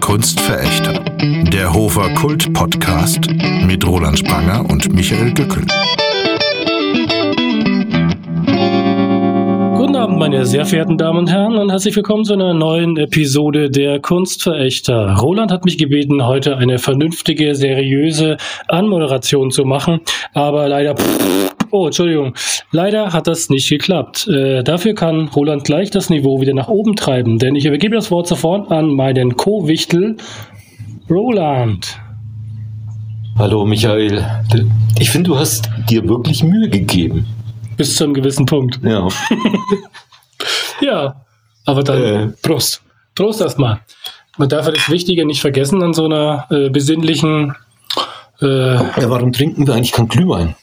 Kunstverächter. Der Hofer Kult Podcast mit Roland Spranger und Michael Gückel. Meine sehr verehrten Damen und Herren, und herzlich willkommen zu einer neuen Episode der Kunstverächter. Roland hat mich gebeten, heute eine vernünftige, seriöse Anmoderation zu machen, aber leider. Oh, Entschuldigung. Leider hat das nicht geklappt. Äh, dafür kann Roland gleich das Niveau wieder nach oben treiben, denn ich übergebe das Wort sofort an meinen Co-Wichtel, Roland. Hallo Michael. Ich finde, du hast dir wirklich Mühe gegeben. Bis zu einem gewissen Punkt. Ja. Ja, aber dann Äh. Prost. Prost erstmal. Man darf ja das Wichtige nicht vergessen an so einer äh, besinnlichen, äh, ja. Warum trinken wir eigentlich keinen Glühwein?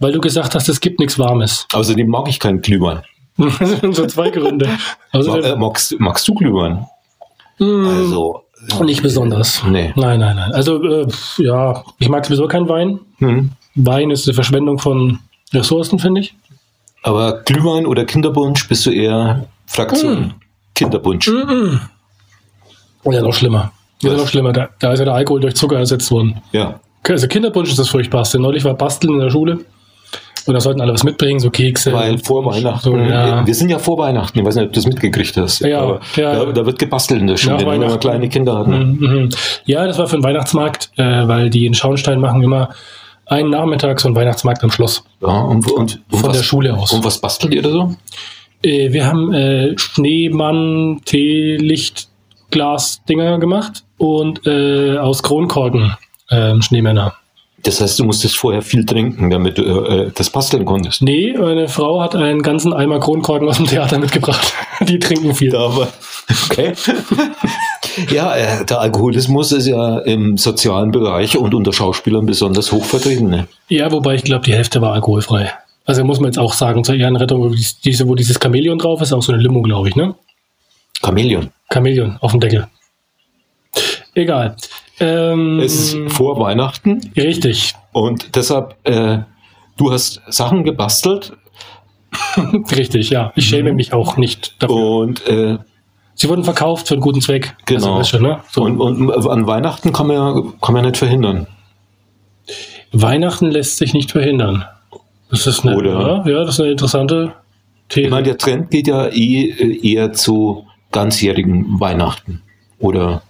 weil du gesagt hast, es gibt nichts Warmes. Außerdem mag ich keinen Glühwein. Das sind so zwei Gründe. Also, Ma äh, magst, magst du Glühwein? mh, Also. nicht besonders. Nee. Nein, nein, nein. Also, äh, ja, ich mag sowieso keinen Wein. Hm. Wein ist eine Verschwendung von Ressourcen, finde ich. Aber Glühwein oder Kinderpunsch bist du eher Fraktion Hm. Kinderpunsch. Oder noch schlimmer. Ja, Was? noch schlimmer. Da, da ist ja der Alkohol durch Zucker ersetzt worden. Ja. Also Kinderpunsch ist das Furchtbarste. Neulich war Basteln in der Schule. Und da sollten alle was mitbringen, so Kekse. Weil vor Weihnachten, So, ja. wir sind ja vor Weihnachten, ich weiß nicht, ob du das mitgekriegt hast, Ja, aber ja. Da, da wird gebastelt in der Schule, wenn wir kleine Kinder hatten. Mhm, mhm. Ja, das war für den Weihnachtsmarkt, äh, weil die in Schauenstein machen immer einen Nachmittag so einen Weihnachtsmarkt am Schloss. Ja, und, und, und Von was, der Schule aus. Und was bastelt ihr da so? Äh, wir haben äh, Schneemann, Teelicht, Glas-Dinger gemacht und äh, aus Kronkorken ähm, Schneemänner. Das heißt, du musstest vorher viel trinken, damit du äh, das basteln konntest. Nee, meine Frau hat einen ganzen Eimer Kronkorken aus dem Theater mitgebracht. Die trinken viel. Aber okay. Ja, äh, der Alkoholismus ist ja im sozialen Bereich und unter Schauspielern besonders hoch vertreten. Ne? Ja, wobei ich glaube, die Hälfte war alkoholfrei. Also muss man jetzt auch sagen, zur Ehrenrettung, wo dies- diese, wo dieses Chamäleon drauf ist, auch so eine Limo, glaube ich, ne? Chamäleon. Chamäleon auf dem Deckel. Egal. Ähm, Es ist vor Weihnachten richtig, und deshalb, äh, du hast Sachen gebastelt richtig, ja. Ich schäme Mhm. mich auch nicht dafür. und, äh, Sie wurden verkauft für einen guten Zweck. Genau. Also, du, ne? so. und, und an Weihnachten kann man, ja, kann man nicht verhindern. Weihnachten lässt sich nicht verhindern. Das ist eine, Oder? ja, ja, das ist eine interessante These. Ich meine, der Trend geht ja eh, äh, eher zu ganzjährigen Weihnachten. Oder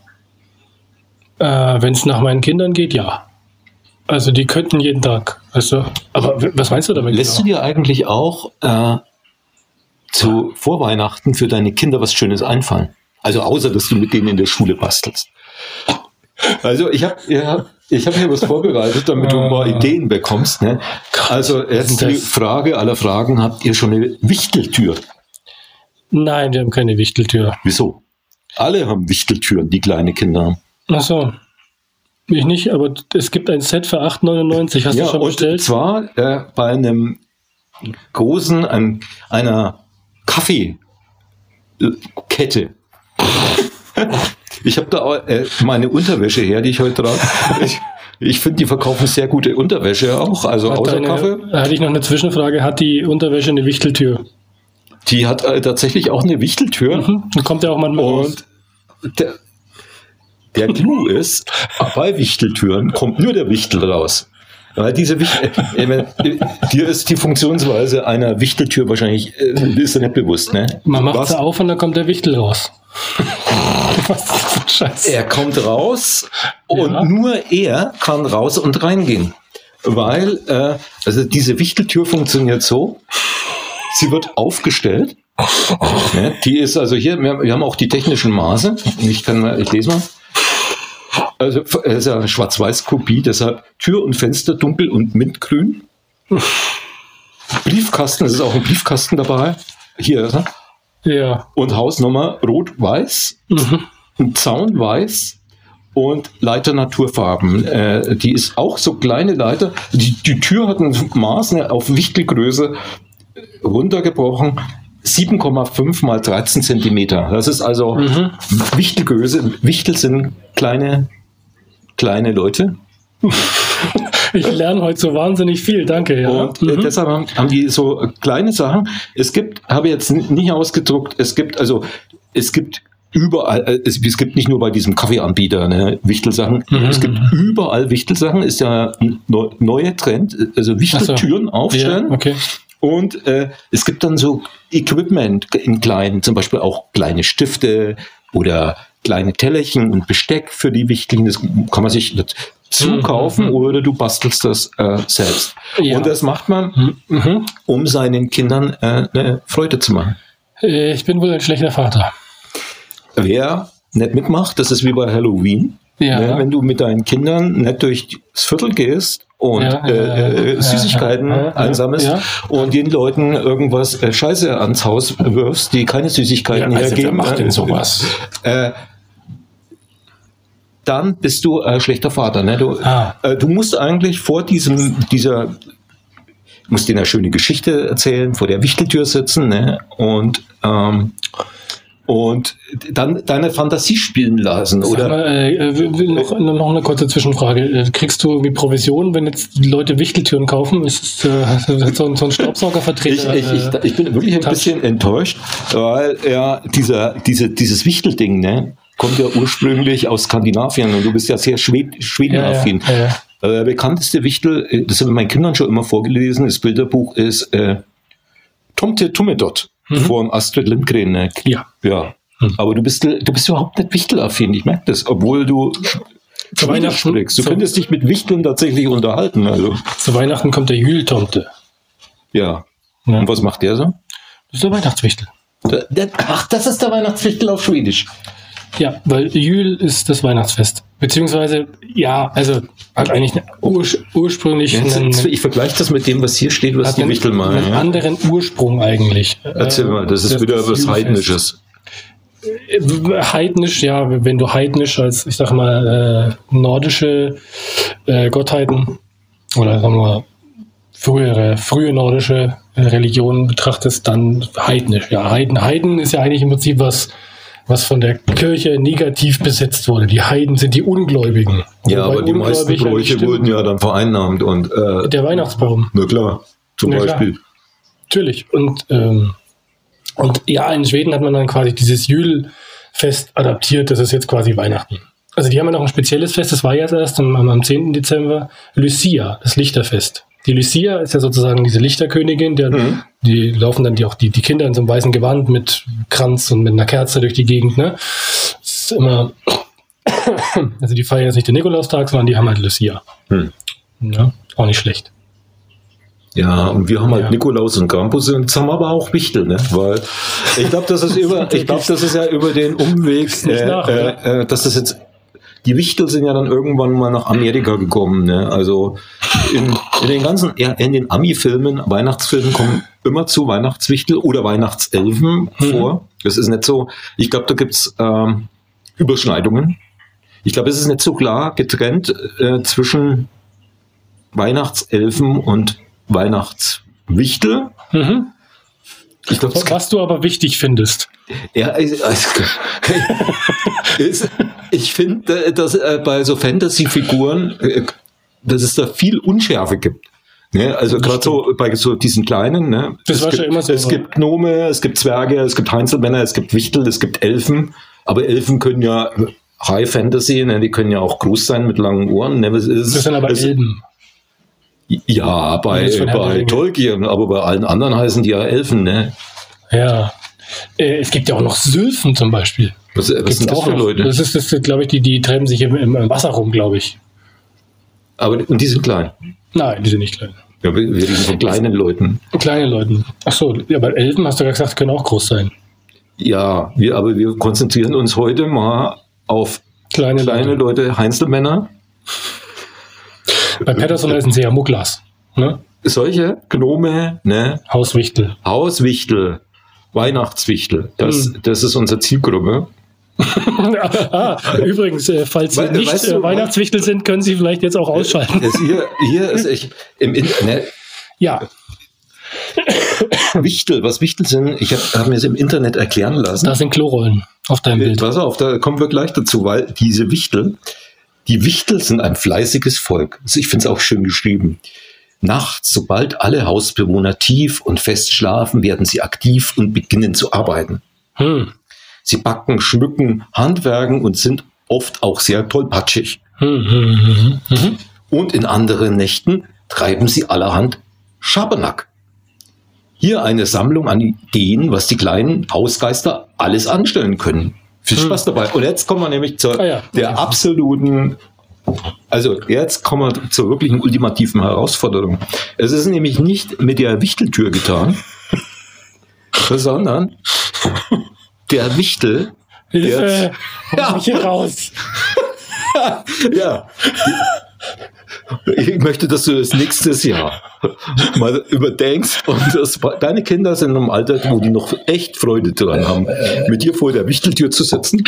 Äh, Wenn es nach meinen Kindern geht, ja. Also die könnten jeden Tag, weißt du. Aber was meinst du damit? lässt du genau? dir eigentlich auch äh, zu Vorweihnachten für deine Kinder was Schönes einfallen? Also außer, dass du mit denen in der Schule bastelst. Also ich habe ja, ich hab hier was vorbereitet, damit du mal Ideen bekommst. Ne? Also jetzt die? Frage aller Fragen, habt ihr schon eine Wichteltür? Nein, wir haben keine Wichteltür. Wieso? Alle haben Wichteltüren, die kleine Kinder haben. Ach so. Ich nicht, aber es gibt ein Set für 8,99. Hast ja, du schon und bestellt? zwar äh, bei einem großen, einem, einer Kaffeekette. ich habe da auch, äh, meine Unterwäsche her, die ich heute trage. Ich, ich finde, die verkaufen sehr gute Unterwäsche auch, also Hat außer deine- Kaffee. Da hatte ich noch eine Zwischenfrage. Hat die Unterwäsche eine Wichteltür? Die hat äh, tatsächlich auch eine Wichteltür. Mhm. Dann kommt ja auch manchmal. Und der, der Clou ist, bei Wichteltüren kommt nur der Wichtel raus. Weil diese Wichtel, äh, dir ist die Funktionsweise einer Wichteltür wahrscheinlich äh, ist dir nicht bewusst, ne? Man macht sie auf und dann kommt der Wichtel raus. Er kommt raus und Ja. nur er kann raus und reingehen. Weil, äh, also diese Wichteltür funktioniert so, sie wird aufgestellt. Ne? Die ist also hier, wir, wir haben auch die technischen Maße. Ich kann mal, ich lese mal. Also es ist ja eine Schwarz-Weiß-Kopie, deshalb Tür und Fenster dunkel und mintgrün. Briefkasten, es ist auch ein Briefkasten dabei. Hier ist er. Ja. Und Hausnummer rot-weiß. Mhm. ein Zaun weiß und Leiter Naturfarben. Äh, die ist auch so kleine Leiter. Die, die Tür hat ein Maß ne, auf Wichtelgröße runtergebrochen. 7,5 mal 13 Zentimeter. Das ist also Mhm. Wichtelgröße. Wichtel sind kleine, kleine Leute. Ich lerne heute so wahnsinnig viel, danke. Ja. Und äh, Mhm. deshalb haben, haben die so kleine Sachen. Es gibt, habe ich jetzt nicht ausgedruckt, es gibt also, es gibt überall, äh, es, es gibt nicht nur bei diesem Kaffeeanbieter ne, Wichtelsachen, Mhm. es gibt überall Wichtelsachen, ist ja ein neu, neuer Trend, also Wichteltüren aufstellen. Ja, okay. Und äh, es gibt dann so Equipment in kleinen, zum Beispiel auch kleine Stifte oder kleine Tellerchen und Besteck für die Wichteln. Das kann man sich zukaufen oder du bastelst das äh, selbst. Ja. Und das macht man, Mhm. um seinen Kindern äh, eine Freude zu machen. Äh, Ich bin wohl ein schlechter Vater. Wer nicht mitmacht, das ist wie bei Halloween. Ja. Ne, wenn du mit deinen Kindern nicht durchs Viertel gehst und Ja, äh, äh, Süßigkeiten ja, einsammelst und den Leuten irgendwas äh, Scheiße ans Haus wirfst, die keine Süßigkeiten Ja, also wer hergeben, macht denn äh, sowas? Dann bist du äh, schlechter Vater. Ne? Du, Ah. äh, du musst eigentlich vor diesem, dieser, musst dir eine schöne Geschichte erzählen, vor der Wichteltür sitzen ne? und, ähm, und dann deine Fantasie spielen lassen. Sag Oder mal, äh, äh, noch, noch eine kurze Zwischenfrage. Äh, Kriegst du irgendwie Provision, wenn jetzt die Leute Wichteltüren kaufen? Ist es äh, so, ein- so ein Ich, Staubsaugervertreter? ich, ich, äh, ich bin wirklich ein bisschen enttäuscht, weil ja dieser, diese, dieses Wichtelding, ne, kommt ja ursprünglich aus Skandinavien und du bist ja sehr Schwed schwedenaffin. Ja, ja, ja, Äh, bekannteste Wichtel, äh, das habe ich meinen Kindern schon immer vorgelesen, das Bilderbuch ist äh, Tomte Tummedott von Astrid Lindgren. Ne? Mhm. Ja. ja. Hm. Aber du bist, du bist überhaupt nicht wichtelaffin, ich merke das, obwohl du Zu Weihnachten, sprichst. Du zu, könntest dich mit Wichteln tatsächlich unterhalten. Also, zu Weihnachten kommt der Jültomte. ja. Ja. Und was macht der so? Das ist der Weihnachtswichtel. Der, der, ach, das ist der Weihnachtswichtel auf Schwedisch. Ja, weil Jül ist das Weihnachtsfest. Beziehungsweise, ja, also hat eigentlich ur ursprünglich Jetzt, einen, ich vergleiche das mit dem, was hier steht, was hat die einen, Wichtel meinen. einen Ja? anderen Ursprung eigentlich. Erzähl Äh, mal, das ist wieder was. Heidnisches. Äh, Heidnisch, ja, wenn du heidnisch als, ich sag mal, äh, nordische äh, Gottheiten oder sagen wir mal, frühere, frühe nordische äh, Religionen betrachtest, dann heidnisch. Ja, Heiden, Heiden ist ja eigentlich im Prinzip was, was von der Kirche negativ besetzt wurde. Die Heiden sind die Ungläubigen. Ja, aber die meisten Bräuche wurden ja dann vereinnahmt und äh, Der Weihnachtsbaum. na klar, zum Na klar. Beispiel. Natürlich. Und, ähm, und ja, in Schweden hat man dann quasi dieses Jül-Fest adaptiert. Das ist jetzt quasi Weihnachten. Also die haben ja noch ein spezielles Fest, das war jetzt erst am, am 10. Dezember, Lucia, das Lichterfest. Die Lucia ist ja sozusagen diese Lichterkönigin, der, Mhm. die laufen dann die auch die, die Kinder in so einem weißen Gewand mit Kranz und mit einer Kerze durch die Gegend. Ne? Das ist immer, also die feiern jetzt nicht den Nikolaustag, sondern die haben halt Lucia. Hm. Ja, auch nicht schlecht. Ja, und wir haben halt Ja. Nikolaus und Krampus und wir aber auch Wichtel, ne? Weil ich glaube, das ist über, ich glaube, das ist ja über den Umweg, nicht äh, nach, äh, äh, dass das jetzt die Wichtel sind ja dann irgendwann mal nach Amerika gekommen. Ne? Also in, in den ganzen, in den Ami-Filmen, Weihnachtsfilmen kommen immer zu Weihnachtswichtel oder Weihnachtselfen vor. Das ist nicht so. Ich glaube, da gibt's ähm, Überschneidungen. Ich glaube, es ist nicht so klar getrennt äh, zwischen Weihnachtselfen und Weihnachtswichtel. Mhm. Ich glaube, Was du aber wichtig findest. ja, also, ist, ich finde, dass äh, bei so Fantasy-Figuren, äh, dass es da viel Unschärfe gibt. Ne? Also gerade so bei so diesen kleinen. Ne? Das es war gibt, schon immer so, Es gibt Gnome, es gibt Zwerge, es gibt Heinzelmänner, es gibt Wichtel, es gibt Elfen. Aber Elfen können ja High Fantasy, ne? die können ja auch groß sein mit langen Ohren. Ne? Es Das sind aber es- Elben. Ja, bei, der bei. Tolkien, aber bei allen anderen heißen die ja Elfen. Ne? Ja. Äh, es gibt ja auch noch Sylphen zum Beispiel. Was, was Gibt's sind das auch für. Leute? Das ist, das, glaube ich, die, die treiben sich im, im Wasser rum, glaube ich. aber, und die sind klein. Nein, die sind nicht klein. Ja, wir wir reden von kleinen Leuten. Kleine Leuten. Ach so, ja, aber Elfen, hast du ja gesagt, können auch groß sein. Ja, wir, aber wir konzentrieren uns heute mal auf Kleine, kleine Leute. Leute, Heinzelmänner. Bei Patterson heißen sie ja Mugglas. Ne? Solche Gnome, ne? Hauswichtel. Hauswichtel, Weihnachtswichtel. Das, Hm. das ist unsere Zielgruppe. ah, übrigens, äh, falls Sie We- nicht weißt du, äh, Weihnachtswichtel sind, können Sie vielleicht jetzt auch ausschalten. Es hier, hier ist echt im Internet. Ja, Wichtel, was Wichtel sind, ich habe hab mir es im Internet erklären lassen. da sind Klorollen auf deinem Bild. Pass auf, da kommen wir gleich dazu, weil diese Wichtel, die Wichtel sind ein fleißiges Volk. Also ich finde es auch schön geschrieben. Nachts, sobald alle Hausbewohner tief und fest schlafen, werden sie aktiv und beginnen zu arbeiten. Hm. sie backen, schmücken, handwerken und sind oft auch sehr tollpatschig. Mhm, mhm, mhm. Und in anderen Nächten treiben sie allerhand Schabernack. Hier eine Sammlung an Ideen, was die kleinen Hausgeister alles anstellen können. Viel Spaß dabei. Und jetzt kommen wir nämlich zur Ah ja. der absoluten, also jetzt kommen wir zur wirklichen ultimativen Herausforderung. Es ist nämlich nicht mit der Wichteltür getan, sondern der Wichtel, Hilfe, hol Ja. mich hier raus. ja. Ich möchte, dass du das nächstes Jahr mal überdenkst und das, deine Kinder sind im Alter, wo die noch echt Freude dran haben, mit dir vor der Wichteltür zu sitzen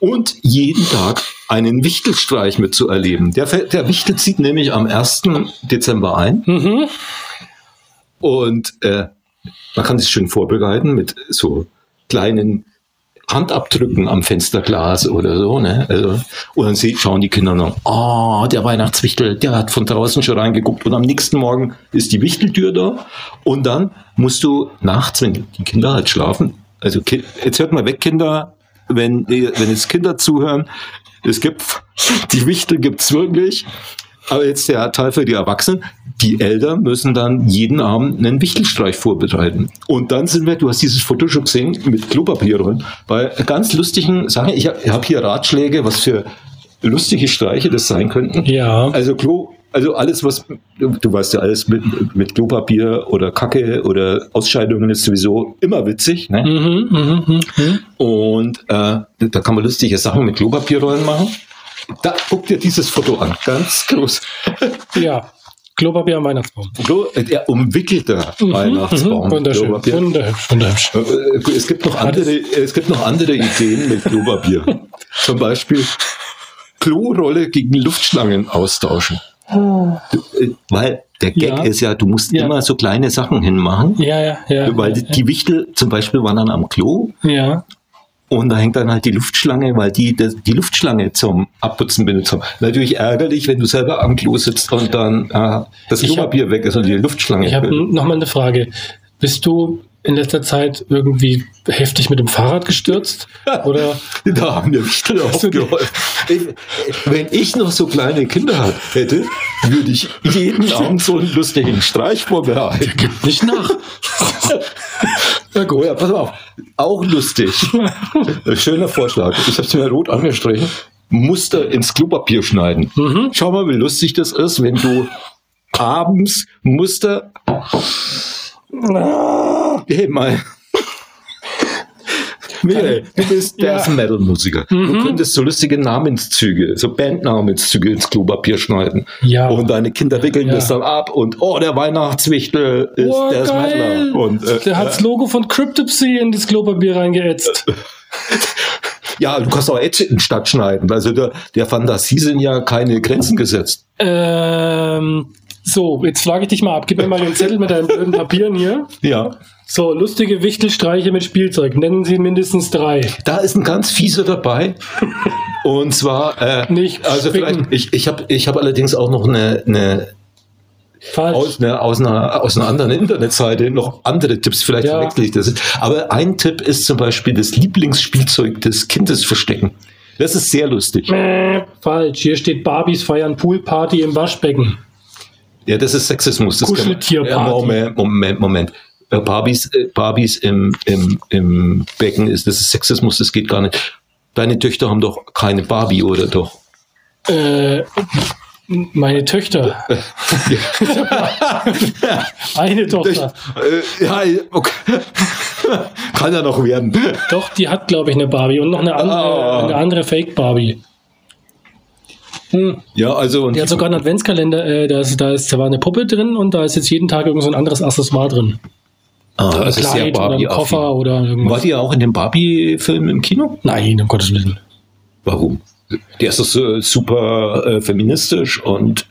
und jeden Tag einen Wichtelstreich mitzuerleben. Der, der Wichtel zieht nämlich am 1. Dezember ein Mhm. und äh, man kann sich schön vorbereiten mit so kleinen Handabdrücken am Fensterglas oder so. Ne? Also, und dann schauen die Kinder noch, oh, der Weihnachtswichtel, der hat von draußen schon reingeguckt. Und am nächsten Morgen ist die Wichteltür da. Und dann musst du nachts, wenn die Kinder halt schlafen, also jetzt hört mal weg, Kinder, wenn, wenn jetzt Kinder zuhören, es gibt, die Wichtel gibt's wirklich. Aber jetzt der Teil für die Erwachsenen. Die Eltern müssen dann jeden Abend einen Wichtelstreich vorbereiten. Und dann sind wir, du hast dieses Foto schon gesehen, mit Klopapierrollen, bei ganz lustigen Sachen. Ich habe hab hier Ratschläge, was für lustige Streiche das sein könnten. Ja. Also Klo, also alles, was, du, weißt ja, alles mit, mit Klopapier oder Kacke oder Ausscheidungen ist sowieso immer witzig. Ne? Mhm, mhm, mhm, mhm. Und äh, da kann man lustige Sachen mit Klopapierrollen machen. Da guck dir dieses Foto an, ganz groß. Ja. Klopapier am Weihnachtsbaum. Klo, äh, der umwickelte Weihnachtsbaum. Mhm, wunderschön. Klopapier. Wunderhübsch, wunderhübsch. Äh, Es gibt noch andere, es gibt noch andere Ideen mit Klopapier. Zum Beispiel Klorolle gegen Luftschlangen austauschen. Du, äh, Weil der Gag Ja. ist ja, du musst Ja. immer so kleine Sachen hinmachen. Ja, ja, ja. Weil ja, die, die Wichtel zum Beispiel waren dann am Klo ja. Und da hängt dann halt die Luftschlange, weil die das, die Luftschlange zum Abputzen benutzt haben. Natürlich ärgerlich, wenn du selber am Klo sitzt und dann äh, das Klopapier weg ist und die Luftschlange. Ich habe noch mal eine Frage. Bist du in letzter Zeit irgendwie heftig mit dem Fahrrad gestürzt? Oder Da haben wir aufgeräumt. Ich- Wenn ich noch so kleine Kinder hätte, würde ich jeden Abend so einen lustigen Streich vorbereiten. nicht nach? Na gut. ja, pass auf. Auch lustig. Schöner Vorschlag. Ich habe es mir rot angestrichen. Muster ins Klopapier schneiden. Mhm. Schau mal, wie lustig das ist, wenn du abends Muster. Hey, mal. Michael, du bist Ja. Death Metal Musiker. Du Mhm. könntest so lustige Namenszüge, so Bandnamenszüge ins Klopapier schneiden. Ja. Und deine Kinder wickeln Ja. das dann ab und oh, der Weihnachtswichtel ist Oh, Death geil. Metaler. Und, äh, Der hat das Logo von Cryptopsy in das Klopapier reingeätzt. Ja, du kannst auch Edge in Stadt schneiden. Also der, der Fantasie sind ja keine Grenzen gesetzt. Ähm, so, jetzt frage ich dich mal ab. Gib mir mal den Zettel mit deinen blöden Papieren hier. Ja. So, lustige Wichtelstreiche mit Spielzeug. Nennen Sie mindestens drei. Da ist ein ganz fieser dabei. Und zwar, äh, Nicht also spicken. vielleicht, ich, ich habe ich hab allerdings auch noch eine, eine, Falsch. aus, eine, aus, einer, aus einer anderen Internetseite noch andere Tipps, vielleicht Ja. verwechsel ich das. Aber ein Tipp ist zum Beispiel das Lieblingsspielzeug des Kindes verstecken. Das ist sehr lustig. Falsch. Hier steht Barbies feiern Poolparty im Waschbecken. Ja, das ist Sexismus. Das Kuscheltierparty. Moment, Moment, Moment. Äh, Barbies, äh, Barbies im, im, im Becken ist, das ist Sexismus, das geht gar nicht. Deine Töchter haben doch keine Barbie, oder doch? Äh, meine Töchter. Eine Tochter. Äh, ja, okay. Kann ja noch werden. Doch, die hat, glaube ich, eine Barbie und noch eine andere, Ah. eine andere Fake-Barbie. Hm. Ja, also und Die hat sogar einen Adventskalender, äh, da, ist, da, ist, da war eine Puppe drin und da ist jetzt jeden Tag irgend so ein anderes Accessoire drin. ah, das ist oder Barbie Koffer oder War irgendwas. die ja auch in dem Barbie-Film im Kino? Nein, um Gottes Willen. Warum? Der ist doch so super äh, feministisch und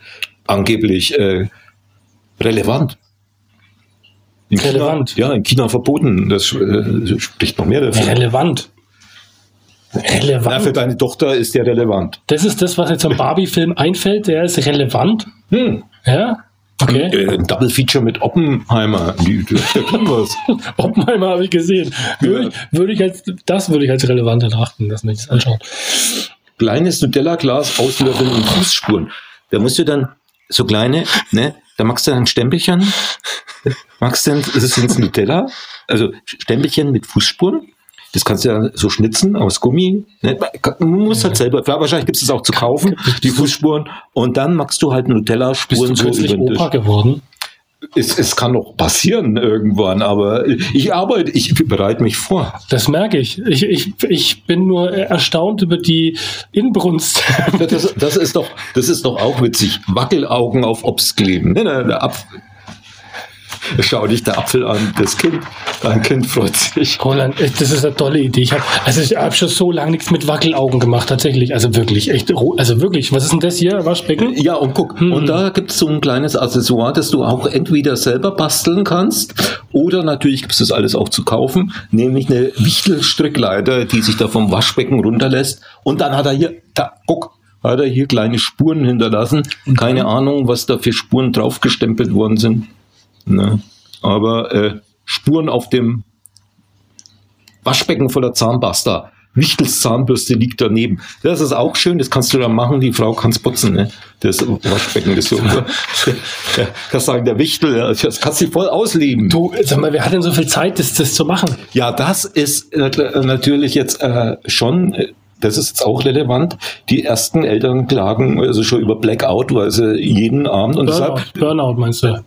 angeblich äh, relevant. In Relevant? China, ja, in China verboten. Das äh, spricht noch mehr dafür. Relevant. Ja, für Relevant. deine Tochter ist der relevant. Das ist das, was jetzt am Barbie-Film einfällt. Der ist relevant. Hm. Ja? Okay. Äh, ein Double Feature mit Oppenheimer. Oppenheimer habe ich gesehen. Würde, ich, würde ich als, das würde ich als relevant betrachten, dass man sich das anschaut. Kleines Nutella-Glas auslöffeln und Fußspuren. Da musst du dann so kleine, ne, da machst du dann ein Stempelchen. Machst du das ist ins Nutella, also Stempelchen mit Fußspuren. Das kannst du ja so schnitzen aus Gummi. Ne? Man muss halt selber, wahrscheinlich gibt es das auch zu kaufen, die Fußspuren. Und dann machst du halt Nutella-Spuren so über den Opa Tisch. geworden? Es, es kann noch passieren irgendwann, aber ich arbeite, ich bereite mich vor. Das merke ich. Ich, ich. ich bin nur erstaunt über die Inbrunst. Das, das, ist doch, das ist doch auch witzig. Wackelaugen auf Obst kleben. Ne, ne, Apf Schau dich der Apfel an, das Kind, dein Kind freut sich. Roland, echt, das ist eine tolle Idee. Ich habe also ich hab schon so lange nichts mit Wackelaugen gemacht, tatsächlich. Also wirklich, echt, also wirklich. Was ist denn das hier? Waschbecken? Ja, und guck, und da gibt es so ein kleines Accessoire, das du auch entweder selber basteln kannst oder natürlich gibt es das alles auch zu kaufen, nämlich eine Wichtelstrickleiter, die sich da vom Waschbecken runterlässt. Und dann hat er hier, da, guck, hat er hier kleine Spuren hinterlassen. Keine Ahnung, was da für Spuren draufgestempelt worden sind. Ne? Aber äh, Spuren auf dem Waschbecken voller Zahnpasta. Wichtels Zahnbürste liegt daneben. Das ist auch schön, das kannst du dann machen, die Frau kann es putzen, ne? Das Waschbecken ist so. Kannst sagen, der Wichtel, das kannst du voll ausleben. Du, sag mal, wer hat denn so viel Zeit, das, das zu machen? Ja, das ist äh, natürlich jetzt äh, schon, äh, das ist jetzt auch relevant. Die ersten Eltern klagen also schon über Blackout, weil sie jeden Abend und Burnout, deshalb Burnout meinst du?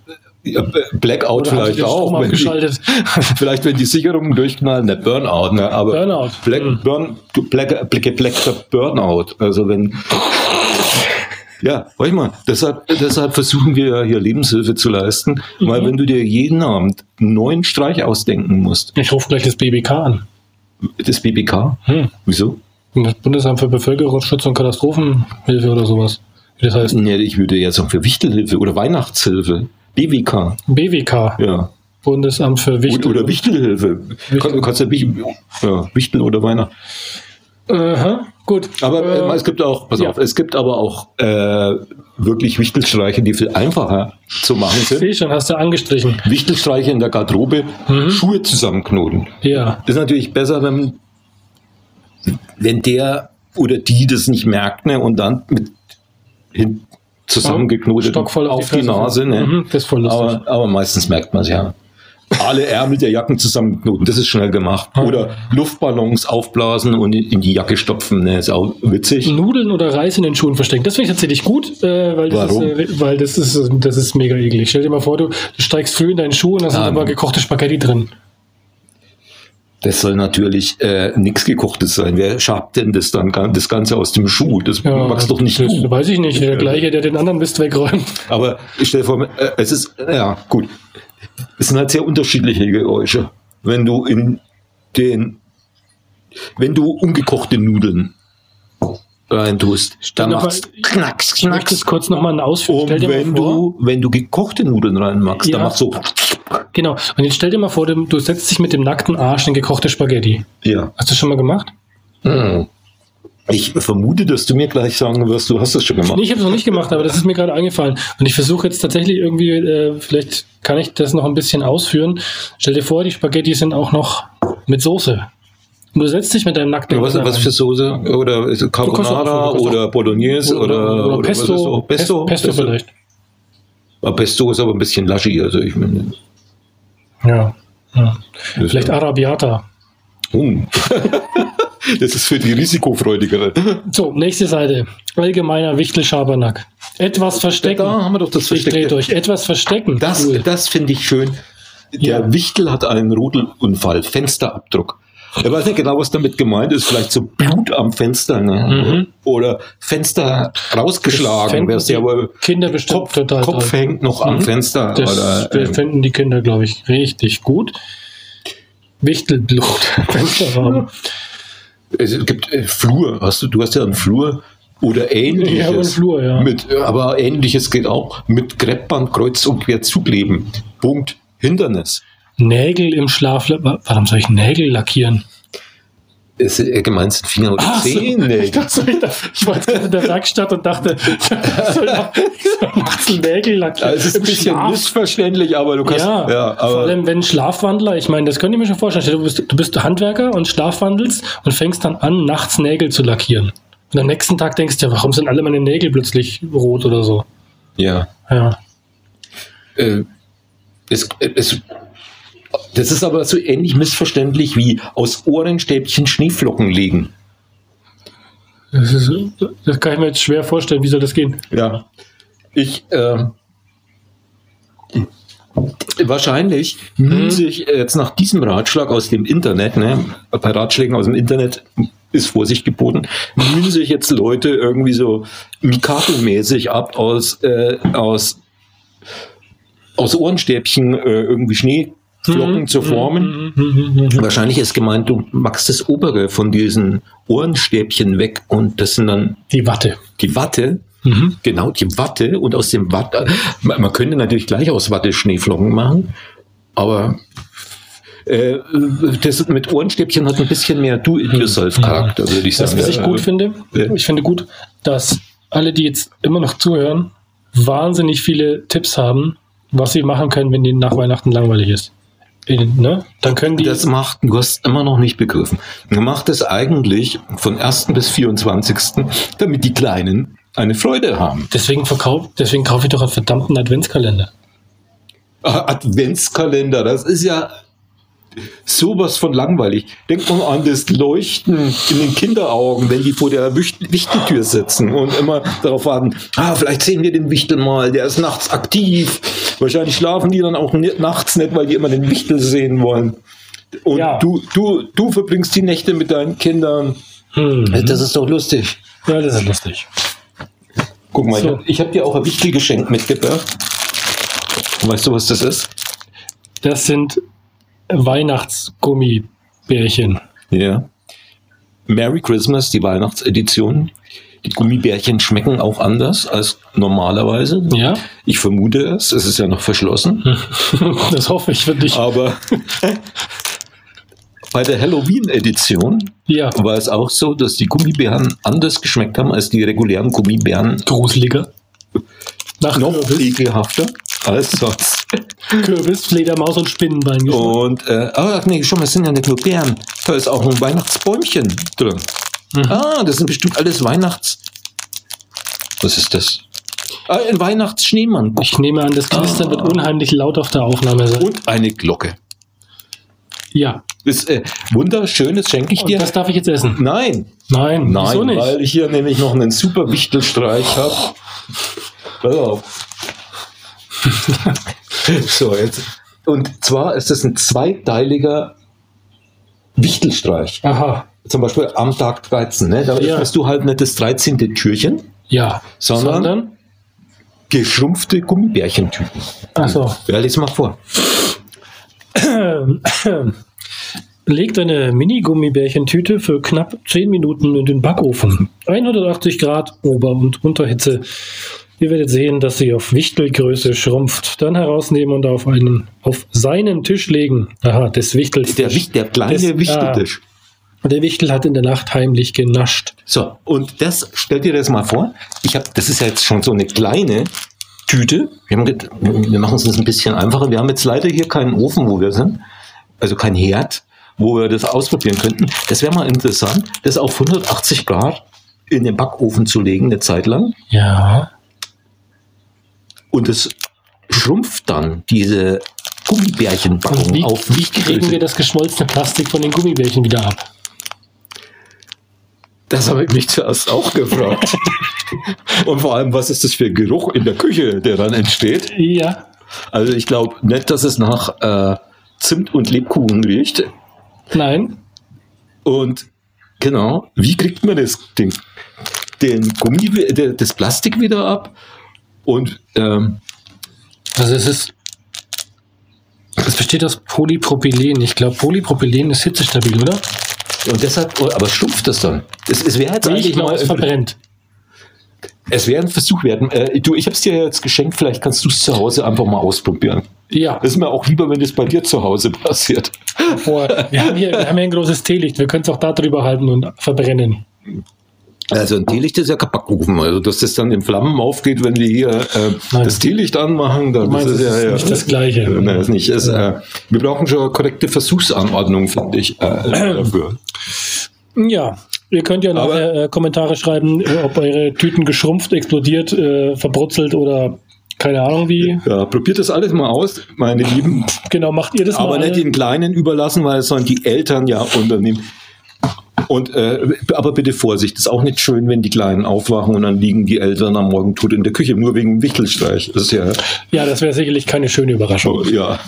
Ja, Blackout Oder vielleicht auch. Wenn die, vielleicht, wenn die Sicherungen durchknallen, der Burnout, ne? Aber Burnout. Black, Hm. Burn, Black, Black, Black Burnout. Also wenn. Ja, warte mal, deshalb, deshalb versuchen wir ja hier Lebenshilfe zu leisten, weil Mhm. wenn du dir jeden Abend einen neuen Streich ausdenken musst, Ich rufe gleich das BBK an. das BBK, Hm. wieso? Das Bundesamt für Bevölkerungsschutz und Katastrophenhilfe oder sowas. Wie das heißt. Nee, ich würde ja sagen für Wichtelhilfe oder Weihnachtshilfe. BWK, BWK. ja. Bundesamt für Wichtel. Oder, Wichtelhilfe. Wichtel. Kann, kannst ja, Wich- ja Wichtel oder Weihnacht. Aha, gut. Aber äh, Äh, es gibt auch, pass ja. auf, es gibt aber auch äh, wirklich Wichtelstreiche, die viel einfacher zu machen sind. Sehe schon, hast du angestrichen. Wichtelstreiche in der Garderobe, Mhm. Schuhe zusammenknoten. Ja. Das ist natürlich besser, wenn, wenn der oder die das nicht merkt ne, und dann mit hin zusammengeknotet Stock voll auf die. Nase. Ne. Mhm, das ist voll lustig. aber, aber meistens merkt man es ja. Alle Ärmel der Jacken zusammenknoten, das ist schnell gemacht. Ah. Oder Luftballons aufblasen und in die Jacke stopfen, ne, ist auch witzig. Nudeln oder Reis in den Schuhen verstecken. Das finde ich tatsächlich gut, äh, weil, das Warum? Ist, äh, weil das ist, das ist mega eklig. Stell dir mal vor, du, du steigst früh in deinen Schuh und da sind Ah, aber ne. gekochte Spaghetti drin. Das soll natürlich äh, nichts gekochtes sein. Wer schabt denn das dann das Ganze aus dem Schuh? Das magst doch nicht das du. Weiß ich nicht. Der gleiche, der den anderen Mist wegräumt. Aber ich stell dir vor, äh, es ist, ja, gut. Es sind halt sehr unterschiedliche Geräusche. Wenn du in den, wenn du ungekochte Nudeln reintust, dann mal- machst knacks, Ich knacks. es kurz nochmal ausführen. Und Stell dir wenn du, wenn du gekochte Nudeln reinmachst, Ja. dann machst du, genau. Und jetzt stell dir mal vor, du, setzt dich mit dem nackten Arsch in gekochte Spaghetti. ja. Hast du das schon mal gemacht? Hm. Ich vermute, dass du mir gleich sagen wirst, du hast das schon gemacht. Nee, ich habe es noch nicht gemacht, aber das ist mir gerade eingefallen. Und ich versuche jetzt tatsächlich irgendwie, äh, vielleicht kann ich das noch ein bisschen ausführen. Stell dir vor, die Spaghetti sind auch noch mit Soße. Und du setzt dich mit deinem nackten Was, was für Soße? Oder ist es kannst Carbonara auch- oder Bolognese oder, oder, was Pesto, ist so? Pesto? Pesto vielleicht. Pesto ist aber ein bisschen laschi. Also ich meine, Ja. ja. Vielleicht Arabiata. Oh. das ist für die Risikofreudigeren. So, nächste Seite. Allgemeiner Wichtelschabernack. Etwas verstecken. Da haben wir doch das Ich drehe durch. Etwas verstecken. Das, Cool. das finde ich schön. Der Ja. Wichtel hat einen Rudelunfall, Fensterabdruck. Er weiß nicht genau, was damit gemeint ist. Vielleicht so Blut am Fenster ne? Mhm. oder Fenster rausgeschlagen. sehr die wohl Kinder bestimmt Kopf, total Kopf toll. hängt noch am Mhm. Fenster. Das oder, das ähm, fänden die Kinder, glaube ich, richtig gut. Wichtelblut. Fensterrahmen. Es gibt äh, Flur, hast du, du hast ja einen Flur oder ähnliches. Ich einen Flur, ja. Mit, aber ähnliches geht auch mit Kreppband kreuz und quer zukleben. Punkt. Hindernis. Nägel im Schlaf. Warum soll ich Nägel lackieren? ist äh, gemeint sind Finger oder Ach so. Zähne. Ich, dachte, ich, dachte, ich war jetzt gerade in der Werkstatt und dachte, ich soll nach- ich soll nachts Nägel lackieren. Ja, es ist ein bisschen Schlaf. missverständlich, aber du kannst. Ja, Ja, vor allem wenn Schlafwandler, ich meine, das könnt ihr mir schon vorstellen, du bist, du bist Handwerker und schlafwandelst und fängst dann an, nachts Nägel zu lackieren. Und am nächsten Tag denkst du, ja, warum sind alle meine Nägel plötzlich rot oder so? ja. Ja. Äh, es, es, das ist aber so ähnlich missverständlich wie aus Ohrenstäbchen Schneeflocken legen. Das, ist, das kann ich mir jetzt schwer vorstellen, wie soll das gehen? Ja. Ich, ähm, wahrscheinlich mühen sich jetzt nach diesem Ratschlag aus dem Internet, ne, bei Ratschlägen aus dem Internet ist Vorsicht geboten, mühen sich jetzt Leute irgendwie so Mikado-mäßig ab aus, äh, aus, aus Ohrenstäbchen äh, irgendwie Schneeflocken zu formen. Mhm. Wahrscheinlich ist gemeint, du machst das obere von diesen Ohrenstäbchen weg und das sind dann Die Watte. die Watte, Mhm. genau, die Watte und aus dem Watte, man, man könnte natürlich gleich aus Watte Schneeflocken machen, aber äh, das mit Ohrenstäbchen hat ein bisschen mehr Do-it-yourself-Charakter, würde ich Das, sagen. was ich gut finde, Ja. ich finde gut, dass alle, die jetzt immer noch zuhören, wahnsinnig viele Tipps haben, was sie machen können, wenn ihnen nach Weihnachten langweilig ist. Ne? Dann können die. Das macht, du hast immer noch nicht begriffen. Man macht es eigentlich von 1. bis 24., damit die Kleinen eine Freude haben. deswegen verkauf, deswegen kaufe ich doch einen verdammten Adventskalender. Ah, Adventskalender, das ist ja sowas von langweilig. Denkt man an das Leuchten in den Kinderaugen, wenn die vor der Wicht- Wichteltür sitzen und immer darauf warten, ah, vielleicht sehen wir den Wichtel mal, der ist nachts aktiv. Wahrscheinlich schlafen die dann auch nachts nicht, weil die immer den Wichtel sehen wollen. Und Ja. du, du, du verbringst die Nächte mit deinen Kindern. Hm. Das ist doch lustig. Ja, das ist lustig. Guck mal, So. ich hab- ich habe dir auch ein Wichtelgeschenk mitgebracht. Weißt du, was das ist? Das sind Weihnachtsgummibärchen. Ja. Merry Christmas, die Weihnachtsedition. Die Gummibärchen schmecken auch anders als normalerweise. Ja, Ich vermute es, es ist ja noch verschlossen. das hoffe ich für dich. Aber bei der Halloween-Edition Ja, war es auch so, dass die Gummibären anders geschmeckt haben als die regulären Gummibären. gruseliger. Nach Noch ekelhafter als sonst. Kürbis, Fledermaus und Spinnenbein. Und, äh, ach nee, schon mal, es sind ja nicht nur Bären. Da ist auch ein Weihnachtsbäumchen drin. Mhm. Ah, das sind bestimmt alles Weihnachts. Was ist das? Ah, ein Weihnachtsschneemann. Ich nehme an, das Knistern wird unheimlich laut auf der Aufnahme sein. Und eine Glocke. Ja, Das ist äh, wunderschön, das schenke ich und dir. das darf ich jetzt essen. Nein, Nein, nein, wieso nicht? weil ich hier nämlich noch einen super Wichtelstreich habe. Pass auf. so, jetzt. Und zwar ist es ein zweiteiliger Wichtelstreich. Aha, Zum Beispiel am Tag 13. Ne? Da Ja. öffnest du halt nicht das 13. Türchen, ja. Sondern? geschrumpfte Gummibärchentüten. Achso. Ja, lies mal vor. Legt eine Mini-Gummibärchentüte für knapp 10 Minuten in den Backofen. 180 Grad Ober- und Unterhitze. Ihr werdet sehen, dass sie auf Wichtelgröße schrumpft. Dann herausnehmen und auf einen, auf seinen Tisch legen. Aha, des Wichtels. Der, Wicht- der kleine Das- Wichteltisch. Der Wichtel hat in der Nacht heimlich genascht. So, und das, stell dir das mal vor. Ich habe, das ist ja jetzt schon so eine kleine Tüte. Wir, wir machen es uns ein bisschen einfacher. Wir haben jetzt leider hier keinen Ofen, wo wir sind. Also kein Herd, wo wir das ausprobieren könnten. Das wäre mal interessant, das auf 180 Grad in den Backofen zu legen, eine Zeit lang. Ja. Und es schrumpft dann, diese wie, auf wie kriegen wir das geschmolzene Plastik von den Gummibärchen wieder ab? Das habe ich mich zuerst auch gefragt. Und vor allem, was ist das für Geruch in der Küche, der dann entsteht? Ja. Also ich glaube nicht, dass es nach äh, Zimt und Lebkuchen riecht. Nein. Und genau, wie kriegt man das Ding? Den Gummi, das Plastik wieder ab? Und ähm, Also es ist. Es besteht aus Polypropylen. Ich glaube, Polypropylen ist hitzestabil, oder? und deshalb, oh, aber schrumpft das dann? Es, es wäre jetzt Ich eigentlich mal es verbrennt. Es wäre ein Versuch werden. Äh, du, ich habe es dir jetzt geschenkt, vielleicht kannst du es zu Hause einfach mal ausprobieren. Ja. Das ist mir auch lieber, wenn es bei dir zu Hause passiert. Vor, wir, haben hier, wir haben hier ein großes Teelicht. Wir können es auch da drüber halten und verbrennen. Also ein Teelicht ist ja kein Backofen. Also dass das dann in Flammen aufgeht, wenn wir hier äh, das Teelicht anmachen, dann meinst, das ist das ja, ist ja nicht das Gleiche. Nein, das nicht. Es, äh, wir brauchen schon korrekte Versuchsanordnung, finde ich, äh, dafür. Ja, ihr könnt ja nachher äh, Kommentare schreiben, äh, ob eure Tüten geschrumpft, explodiert, äh, verbrutzelt oder keine Ahnung wie. Ja, probiert das alles mal aus, meine Lieben. Genau, macht ihr das Aber mal. nicht alle? den Kleinen überlassen, weil es sollen die Eltern ja unternehmen. Und äh, aber bitte Vorsicht, ist auch nicht schön, wenn die Kleinen aufwachen und dann liegen die Eltern am Morgen tot in der Küche, nur wegen Wichtelstreich. Das ist ja, Ja, das wäre sicherlich keine schöne Überraschung. ja.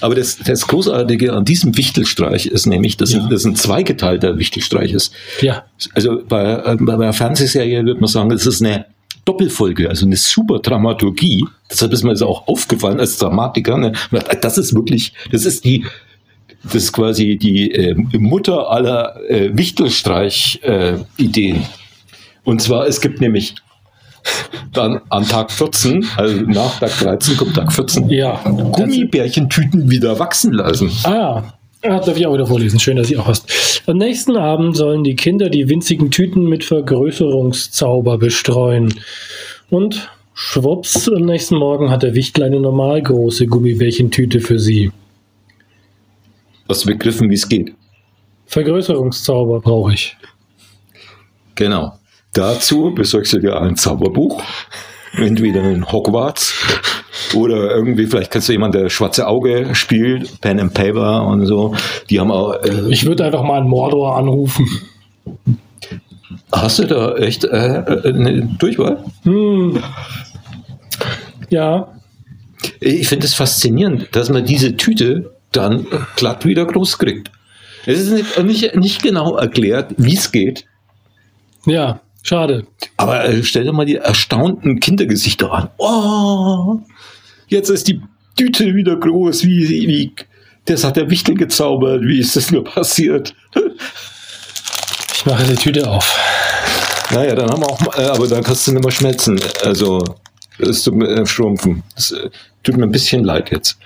Aber das, das Großartige an diesem Wichtelstreich ist nämlich, dass Ja. das ein zweigeteilter Wichtelstreich ist. Ja. Also bei, äh, bei einer Fernsehserie würde man sagen, das ist eine Doppelfolge, also eine super Dramaturgie. Deshalb ist mir das auch aufgefallen als Dramatiker. Ne? Das ist wirklich, das ist die, das ist quasi die äh, Mutter aller äh, Wichtelstreich-Ideen. Und zwar, es gibt nämlich dann an Tag 14, also nach Tag 13 kommt Tag 14, Ja. Gummibärchentüten wieder wachsen lassen. Ah, ja, darf ich auch wieder vorlesen. Schön, dass ihr auch hast. Am nächsten Abend sollen die Kinder die winzigen Tüten mit Vergrößerungszauber bestreuen. Und schwupps, am nächsten Morgen hat der Wichtler eine normal große Gummibärchentüte für sie. Hast du begriffen, wie es geht? Vergrößerungszauber brauche ich. Genau. Dazu besorgst du dir ein Zauberbuch, entweder in Hogwarts oder irgendwie, vielleicht kennst du jemanden, der Schwarze Auge spielt, Pen and Paper und so. Die haben auch. Äh, Ich würde einfach mal einen Mordor anrufen. hast du da echt äh, äh, eine Durchwahl? Hm. Ja, Ich finde es faszinierend, dass man diese Tüte dann glatt wieder groß kriegt. Es ist nicht, nicht, nicht genau erklärt, wie es geht. ja, schade. Aber äh, stell dir mal die erstaunten Kindergesichter an. Oh, jetzt ist die Tüte wieder groß. Wie, wie, das hat der Wichtel gezaubert. Wie ist das nur passiert? Ich mache die Tüte auf. Naja, dann haben wir auch, mal- äh, aber dann kannst du nicht mehr schmelzen. Also, das tut mir äh, schrumpfen. Das äh, tut mir ein bisschen leid jetzt.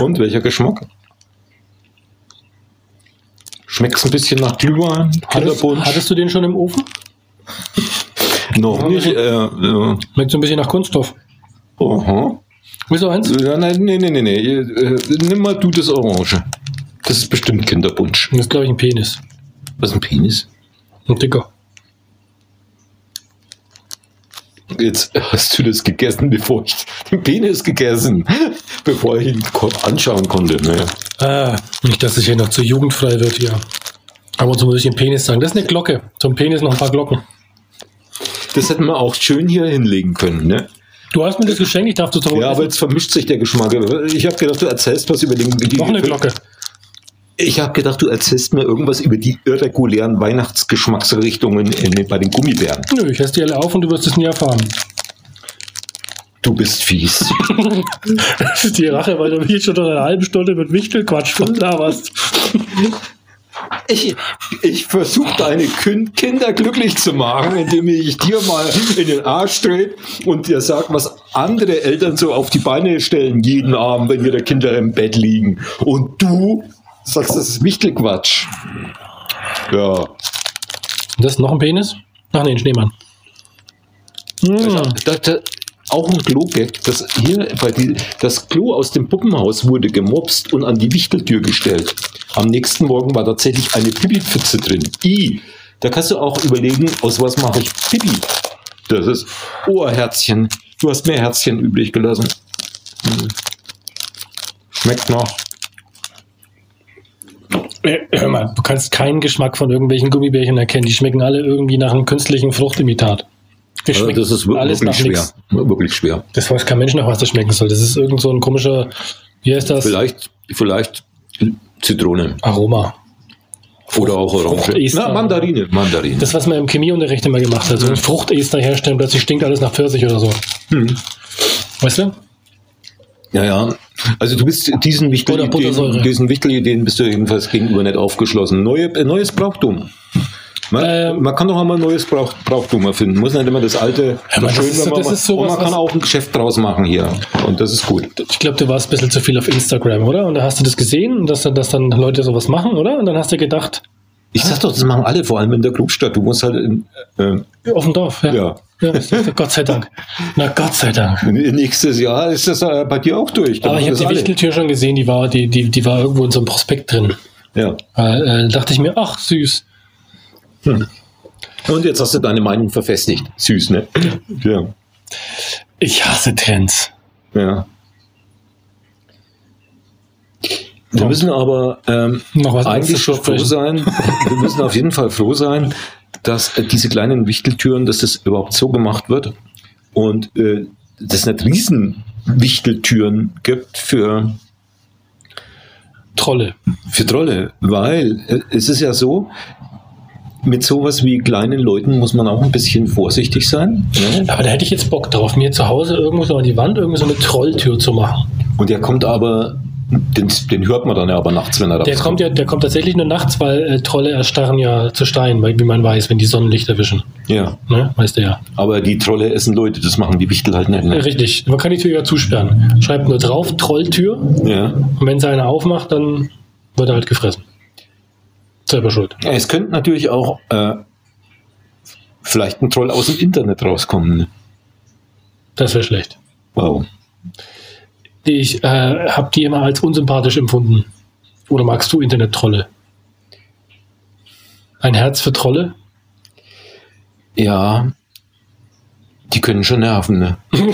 Und welcher Geschmack? Schmeckt es ein bisschen nach Glühwein, Hattest, Kinderpunsch? hattest du den schon im Ofen? Noch nicht. Äh, äh, Schmeckt so ein bisschen nach Kunststoff. aha. Willst du eins? Ja, nein, nee, nee, nee, nee. Äh, nimm mal du das Orange. Das ist bestimmt Kinderpunsch. Das ist, glaube ich, ein Penis. Was ist ein Penis? Ein dicker. Jetzt hast du das gegessen, bevor ich den Penis gegessen, bevor ich ihn anschauen konnte. Naja. Ah, nicht, dass es hier noch zu jugendfrei wird hier. Aber so muss ich den Penis sagen. Das ist eine Glocke. Zum Penis noch ein paar Glocken. Das hätten wir auch schön hier hinlegen können. Ne? Du hast mir das geschenkt, ich darf das Ja, aber jetzt vermischt sich der Geschmack. Ich habe gedacht, du erzählst was über den. Die, Noch eine Glocke. Ich habe gedacht, du erzählst mir irgendwas über die irregulären Weihnachtsgeschmacksrichtungen in, bei den Gummibären. Nö, ich esse die alle auf und du wirst es nie erfahren. Du bist fies. Das ist die Rache, weil du mich jetzt schon nach einer halben Stunde mit Wichtelquatsch laberst. Ich, ich versuche deine Kin- Kinder glücklich zu machen, indem ich dir mal in den Arsch drehe und dir sag, was andere Eltern so auf die Beine stellen jeden Abend, wenn ihre Kinder im Bett liegen. Und du sagst, das ist Wichtelquatsch. Ja. Das ist noch ein Penis? Ach nee, ein Schneemann. Hm. Da, da, auch ein Klo-Gag. Das, hier bei die, das Klo aus dem Puppenhaus wurde gemobst und an die Wichteltür gestellt. Am nächsten Morgen war tatsächlich eine Pipi-Pfütze drin. I. Da kannst du auch überlegen, aus was mache ich Pipi? Das ist Ohrherzchen. Du hast mehr Herzchen übrig gelassen. Hm. Schmeckt noch. Äh, Hör mal, du kannst keinen Geschmack von irgendwelchen Gummibärchen erkennen. Die schmecken alle irgendwie nach einem künstlichen Fruchtimitat. Das Also das ist wirklich schwer. nichts. Wirklich schwer. Das weiß kein Mensch nach, was das schmecken soll. Das ist irgend so ein komischer, wie heißt das? Vielleicht, vielleicht Zitrone Aroma. oder auch Orange. Na, Mandarine. Mandarine. Das, was man im Chemieunterricht immer gemacht hat. So ein Fruchtester herstellen, plötzlich stinkt alles nach Pfirsich oder so. Hm. Weißt du? Ja, ja. Also du bist diesen. Wichtelideen, diesen Wichtelideen bist du jedenfalls gegenüber nicht aufgeschlossen. Neue, äh, neues Brauchtum. Man, Ähm, man kann doch auch mal ein neues Brauch, Brauchtum erfinden. Muss nicht immer das alte aber das schön, ist- man das mal- ist sowas, und man kann auch ein Geschäft draus machen hier. Und das ist gut. Ich glaube, du warst ein bisschen zu viel auf Instagram, oder? Und da hast du das gesehen, dass, dass dann Leute sowas machen, oder? Und dann hast du gedacht, Ich sag doch, das machen alle, vor allem in der Großstadt. Du musst halt in, äh, auf dem Dorf, ja. Ja. Ja Gott sei Dank. Na Gott sei Dank. nächstes Jahr ist das äh, bei dir auch durch. Aber ich habe die alle. Wichteltür schon gesehen, die war, die, die, die war irgendwo in so einem Prospekt drin. Ja. Äh, äh, dachte ich mir, ach süß. Und jetzt hast du deine Meinung verfestigt. Süß, ne? Ja. Ich hasse Trends. ja. Wir müssen aber ähm, Noch was eigentlich schon froh sein. Wir müssen auf jeden Fall froh sein, dass äh, diese kleinen Wichteltüren, dass das überhaupt so gemacht wird und äh, dass es nicht riesen Wichteltüren gibt für Trolle. für Trolle, weil äh, es ist ja so, mit sowas wie kleinen Leuten muss man auch ein bisschen vorsichtig sein. Ne? Aber da hätte ich jetzt Bock drauf, mir zu Hause irgendwo so an die Wand irgendwie so eine Trolltür zu machen. Und der kommt aber, den, den hört man dann ja aber nachts, wenn er Der kommt ja, der kommt tatsächlich nur nachts, weil äh, Trolle erstarren ja zu Stein, weil, wie man weiß, wenn die Sonnenlicht erwischen. Ja, Ne? Weißt du ja. aber die Trolle essen Leute, das machen die Wichtel halt nicht. Äh, Ne? Richtig. Man kann die Tür ja zusperren. Schreibt nur drauf, Trolltür. Ja. Und wenn sie einer aufmacht, dann wird er halt gefressen. Selber schuld. Es könnte natürlich auch äh, vielleicht ein Troll aus dem Internet rauskommen. Ne? Das wäre schlecht. Wow. Ich äh, habe die immer als unsympathisch empfunden. Oder magst du Internet-Trolle? Ein Herz für Trolle? Ja, die können schon nerven. Ne?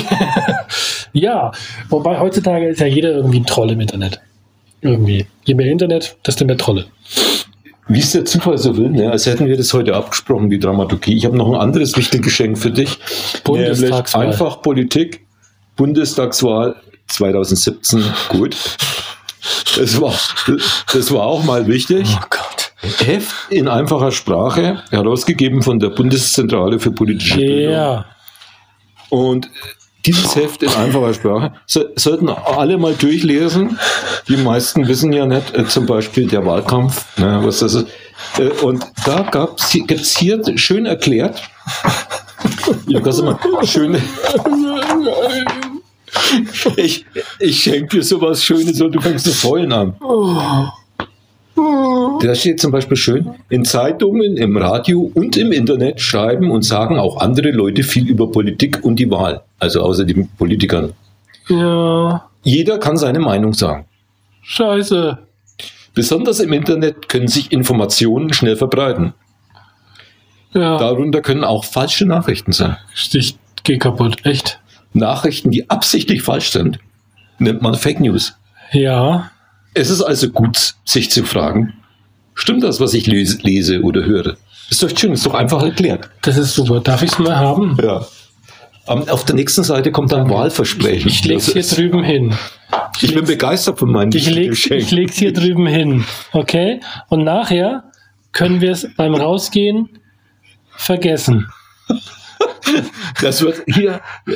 Ja, wobei heutzutage ist ja jeder irgendwie ein Troll im Internet. Irgendwie. Je mehr Internet, desto mehr Trolle. Wie es der Zufall so will, ne? als hätten wir das heute abgesprochen, die Dramaturgie. Ich habe noch ein anderes Wichtelgeschenk für dich. Bundestagswahl. Einfach Politik, Bundestagswahl 2017. Gut. Das war, das war auch mal wichtig. Oh Gott. Heft in einfacher Sprache, herausgegeben von der Bundeszentrale für politische Bildung. Und dieses Heft in einfacher Sprache so, sollten alle mal durchlesen. Die meisten wissen ja nicht, äh, zum Beispiel der Wahlkampf, ne, was das ist. Äh, und da gibt es hier schön erklärt, ja, kannst du mal schön, ich, ich schenke dir sowas Schönes und du fängst das Heulen an. Da steht zum Beispiel schön, in Zeitungen, im Radio und im Internet schreiben und sagen auch andere Leute viel über Politik und die Wahl, also außer den Politikern. Ja. Jeder kann seine Meinung sagen. Scheiße. Besonders im Internet können sich Informationen schnell verbreiten. Ja. Darunter können auch falsche Nachrichten sein. Ich geh kaputt. Echt? Nachrichten, die absichtlich falsch sind, nennt man Fake News. Ja. Es ist also gut, sich zu fragen, stimmt das, was ich lese, lese oder höre? Ist doch schön, ist doch einfach erklärt. Das ist super. Darf ich es mal haben? Ja. Am- Auf der nächsten Seite kommt dann Wahlversprechen. Ich leg's Das hier ist- drüben hin. Ich bin begeistert von meinen Ich ich leg's hier drüben hin. Okay? Und nachher können wir es beim Rausgehen vergessen. Das wird hier äh,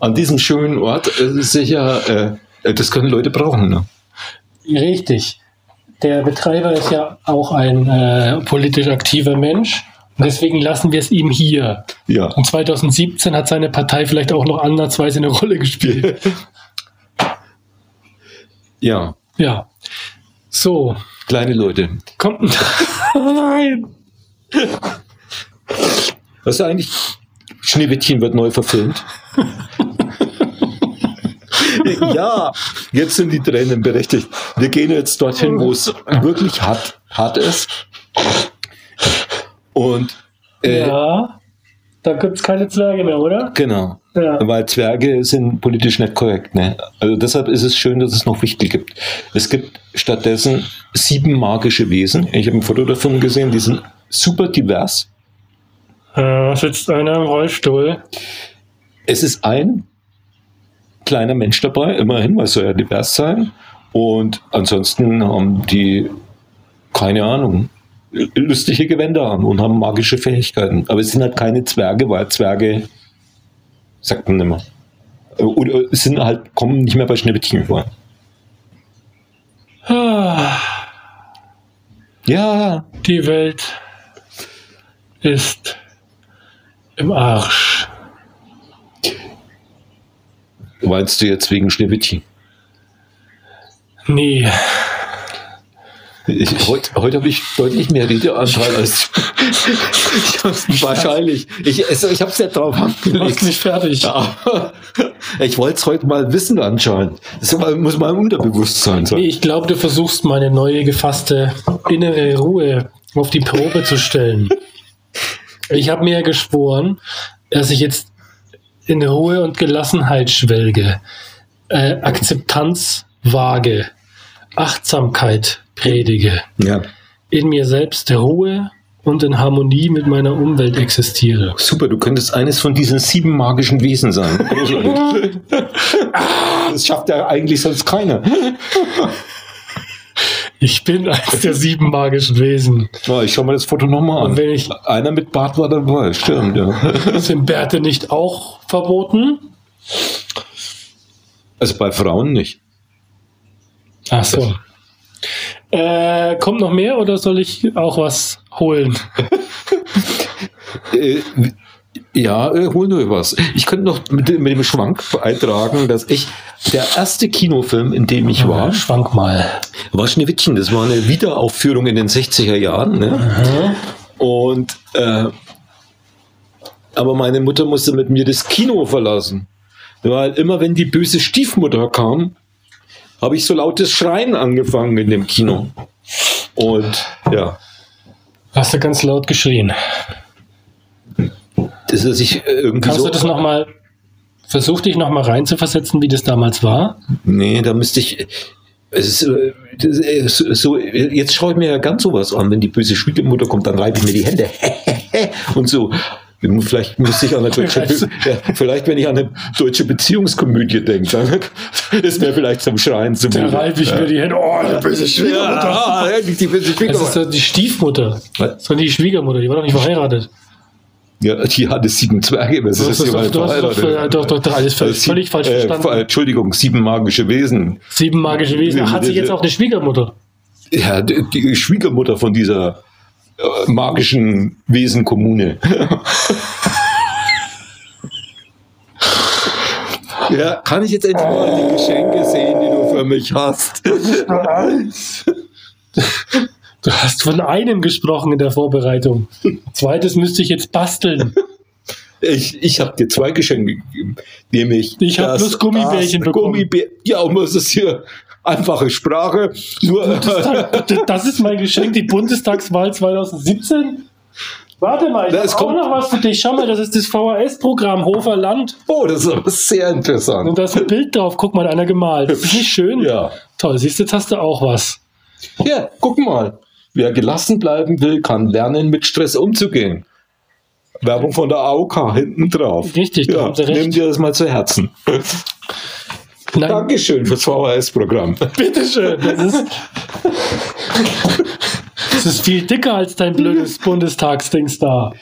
an diesem schönen Ort äh, sicher, äh, das können Leute brauchen. Ne? Richtig. Der Betreiber ist ja auch ein äh, politisch aktiver Mensch. Und deswegen lassen wir es ihm hier. Ja. Und 2017 hat seine Partei vielleicht auch noch ansatzweise eine Rolle gespielt. Ja, Ja. So. kleine Leute. Kommt. Nein. Was ist eigentlich? Schneewittchen wird neu verfilmt. ja, jetzt sind die Tränen berechtigt. Wir gehen jetzt dorthin, wo es wirklich hart, hart ist. Und äh, Ja. Da gibt es keine Zwerge mehr, oder? genau. Ja. Weil Zwerge sind politisch nicht korrekt. Ne? Also deshalb ist es schön, dass es noch Wichtel gibt. Es gibt stattdessen sieben magische Wesen. Ich habe ein Foto davon gesehen, die sind super divers. Ja, sitzt einer im Rollstuhl. Es ist ein kleiner Mensch dabei, immerhin, weil es soll ja divers sein. Und ansonsten haben die, keine Ahnung, lustige Gewänder an und haben magische Fähigkeiten. Aber es sind halt keine Zwerge, weil Zwerge, sagt man immer. Oder es sind halt, kommen nicht mehr bei Schneewittchen vor. Ah, Ja, Die Welt ist im Arsch. Meinst du jetzt wegen Schneewittchen? Nee, Ich, heute heute habe ich deutlich mehr Redeanteil als ich wahrscheinlich. Ich, also ich habe es ja drauf angelegt. nicht fertig. Ja. Ich wollte es heute mal wissen anscheinend. Das muss mal im Unterbewusstsein sein. Nee, ich glaube, du versuchst meine neue gefasste innere Ruhe auf die Probe zu stellen. Ich habe mir ja geschworen, dass ich jetzt in Ruhe und Gelassenheit schwelge, äh, Akzeptanz wage, Achtsamkeit predige, Ja. in mir selbst Ruhe und in Harmonie mit meiner Umwelt existiere. Super, du könntest eines von diesen sieben magischen Wesen sein. Das schafft ja eigentlich sonst keiner. Ich bin eines der sieben magischen Wesen. Ja, ich schau mal das Foto nochmal Und an. wenn ich Einer mit Bart war dabei, stimmt, ja. sind Bärte nicht auch verboten? Also bei Frauen nicht. Ach so. Äh, kommt noch mehr oder soll ich auch was holen? Ja, äh, hol nur was. Ich könnte noch mit, dem- mit dem Schwank eintragen, dass ich der erste Kinofilm, in dem ich war, Schwank mal. war Schneewittchen. Das war eine Wiederaufführung in den 60er Jahren. Ne? Und äh, aber meine Mutter musste mit mir das Kino verlassen. Weil immer wenn die böse Stiefmutter kam, habe ich so lautes Schreien angefangen in dem Kino. Und ja, Hast du ganz laut geschrien. Das ist ich äh, irgendwie Kannst so. du das nochmal, versuch dich nochmal reinzuversetzen, wie das damals war? Nee, da müsste ich. Es ist, äh, das ist so, jetzt schaue ich mir ja ganz sowas an, wenn die böse Schwiegermutter kommt, dann reibe ich mir die Hände und so. Vielleicht müsste ich an eine deutsche, ja, vielleicht wenn ich an eine deutsche Beziehungskomödie denke, dann ist mir vielleicht zum Schreien zu Da reibe ich mir die Hände. Oh, eine böse Schwiegermutter. Ja, ja, die böse Das ist Schwiegermutter. doch die Stiefmutter. Was? Sondern die Schwiegermutter, die war doch nicht verheiratet. Ja, die hatte sieben Zwerge. Das Du ist hast ja doch- doch, doch, alles völlig, Sieben- völlig falsch äh, verstanden. Entschuldigung, sieben magische Wesen. Sieben magische Wesen. Hat sie jetzt auch eine Schwiegermutter? Ja, die, die Schwiegermutter von dieser äh, magischen Wesenkommune. ja, kann ich jetzt endlich mal die Geschenke sehen, die du für mich hast? Du hast von einem gesprochen in der Vorbereitung. Zweites müsste ich jetzt basteln. Ich, ich habe dir zwei Geschenke gegeben, nämlich Ich hab das- bloß Gummibärchen das bekommen. Gummibär ja, und was ist hier? Einfache Sprache. Nur, das ist mein Geschenk, die Bundestagswahl 2017. Warte mal, ich habe auch noch was für dich. Schau mal, das ist das VHS-Programm Hofer Land. oh, das ist aber sehr interessant. Und da ist ein Bild drauf. Guck mal, einer gemalt. Das ist nicht schön. Ja. Toll, siehst du, jetzt hast du auch was. Ja, guck mal. Wer gelassen bleiben will, kann lernen, mit Stress umzugehen. Werbung von der AOK hinten drauf. Richtig, da ja, haben Sie recht. Nimm dir das mal zu Herzen. Nein, Dankeschön fürs VHS-Programm. bitteschön. Das ist, das ist viel dicker als dein blödes Bundestagsdings da.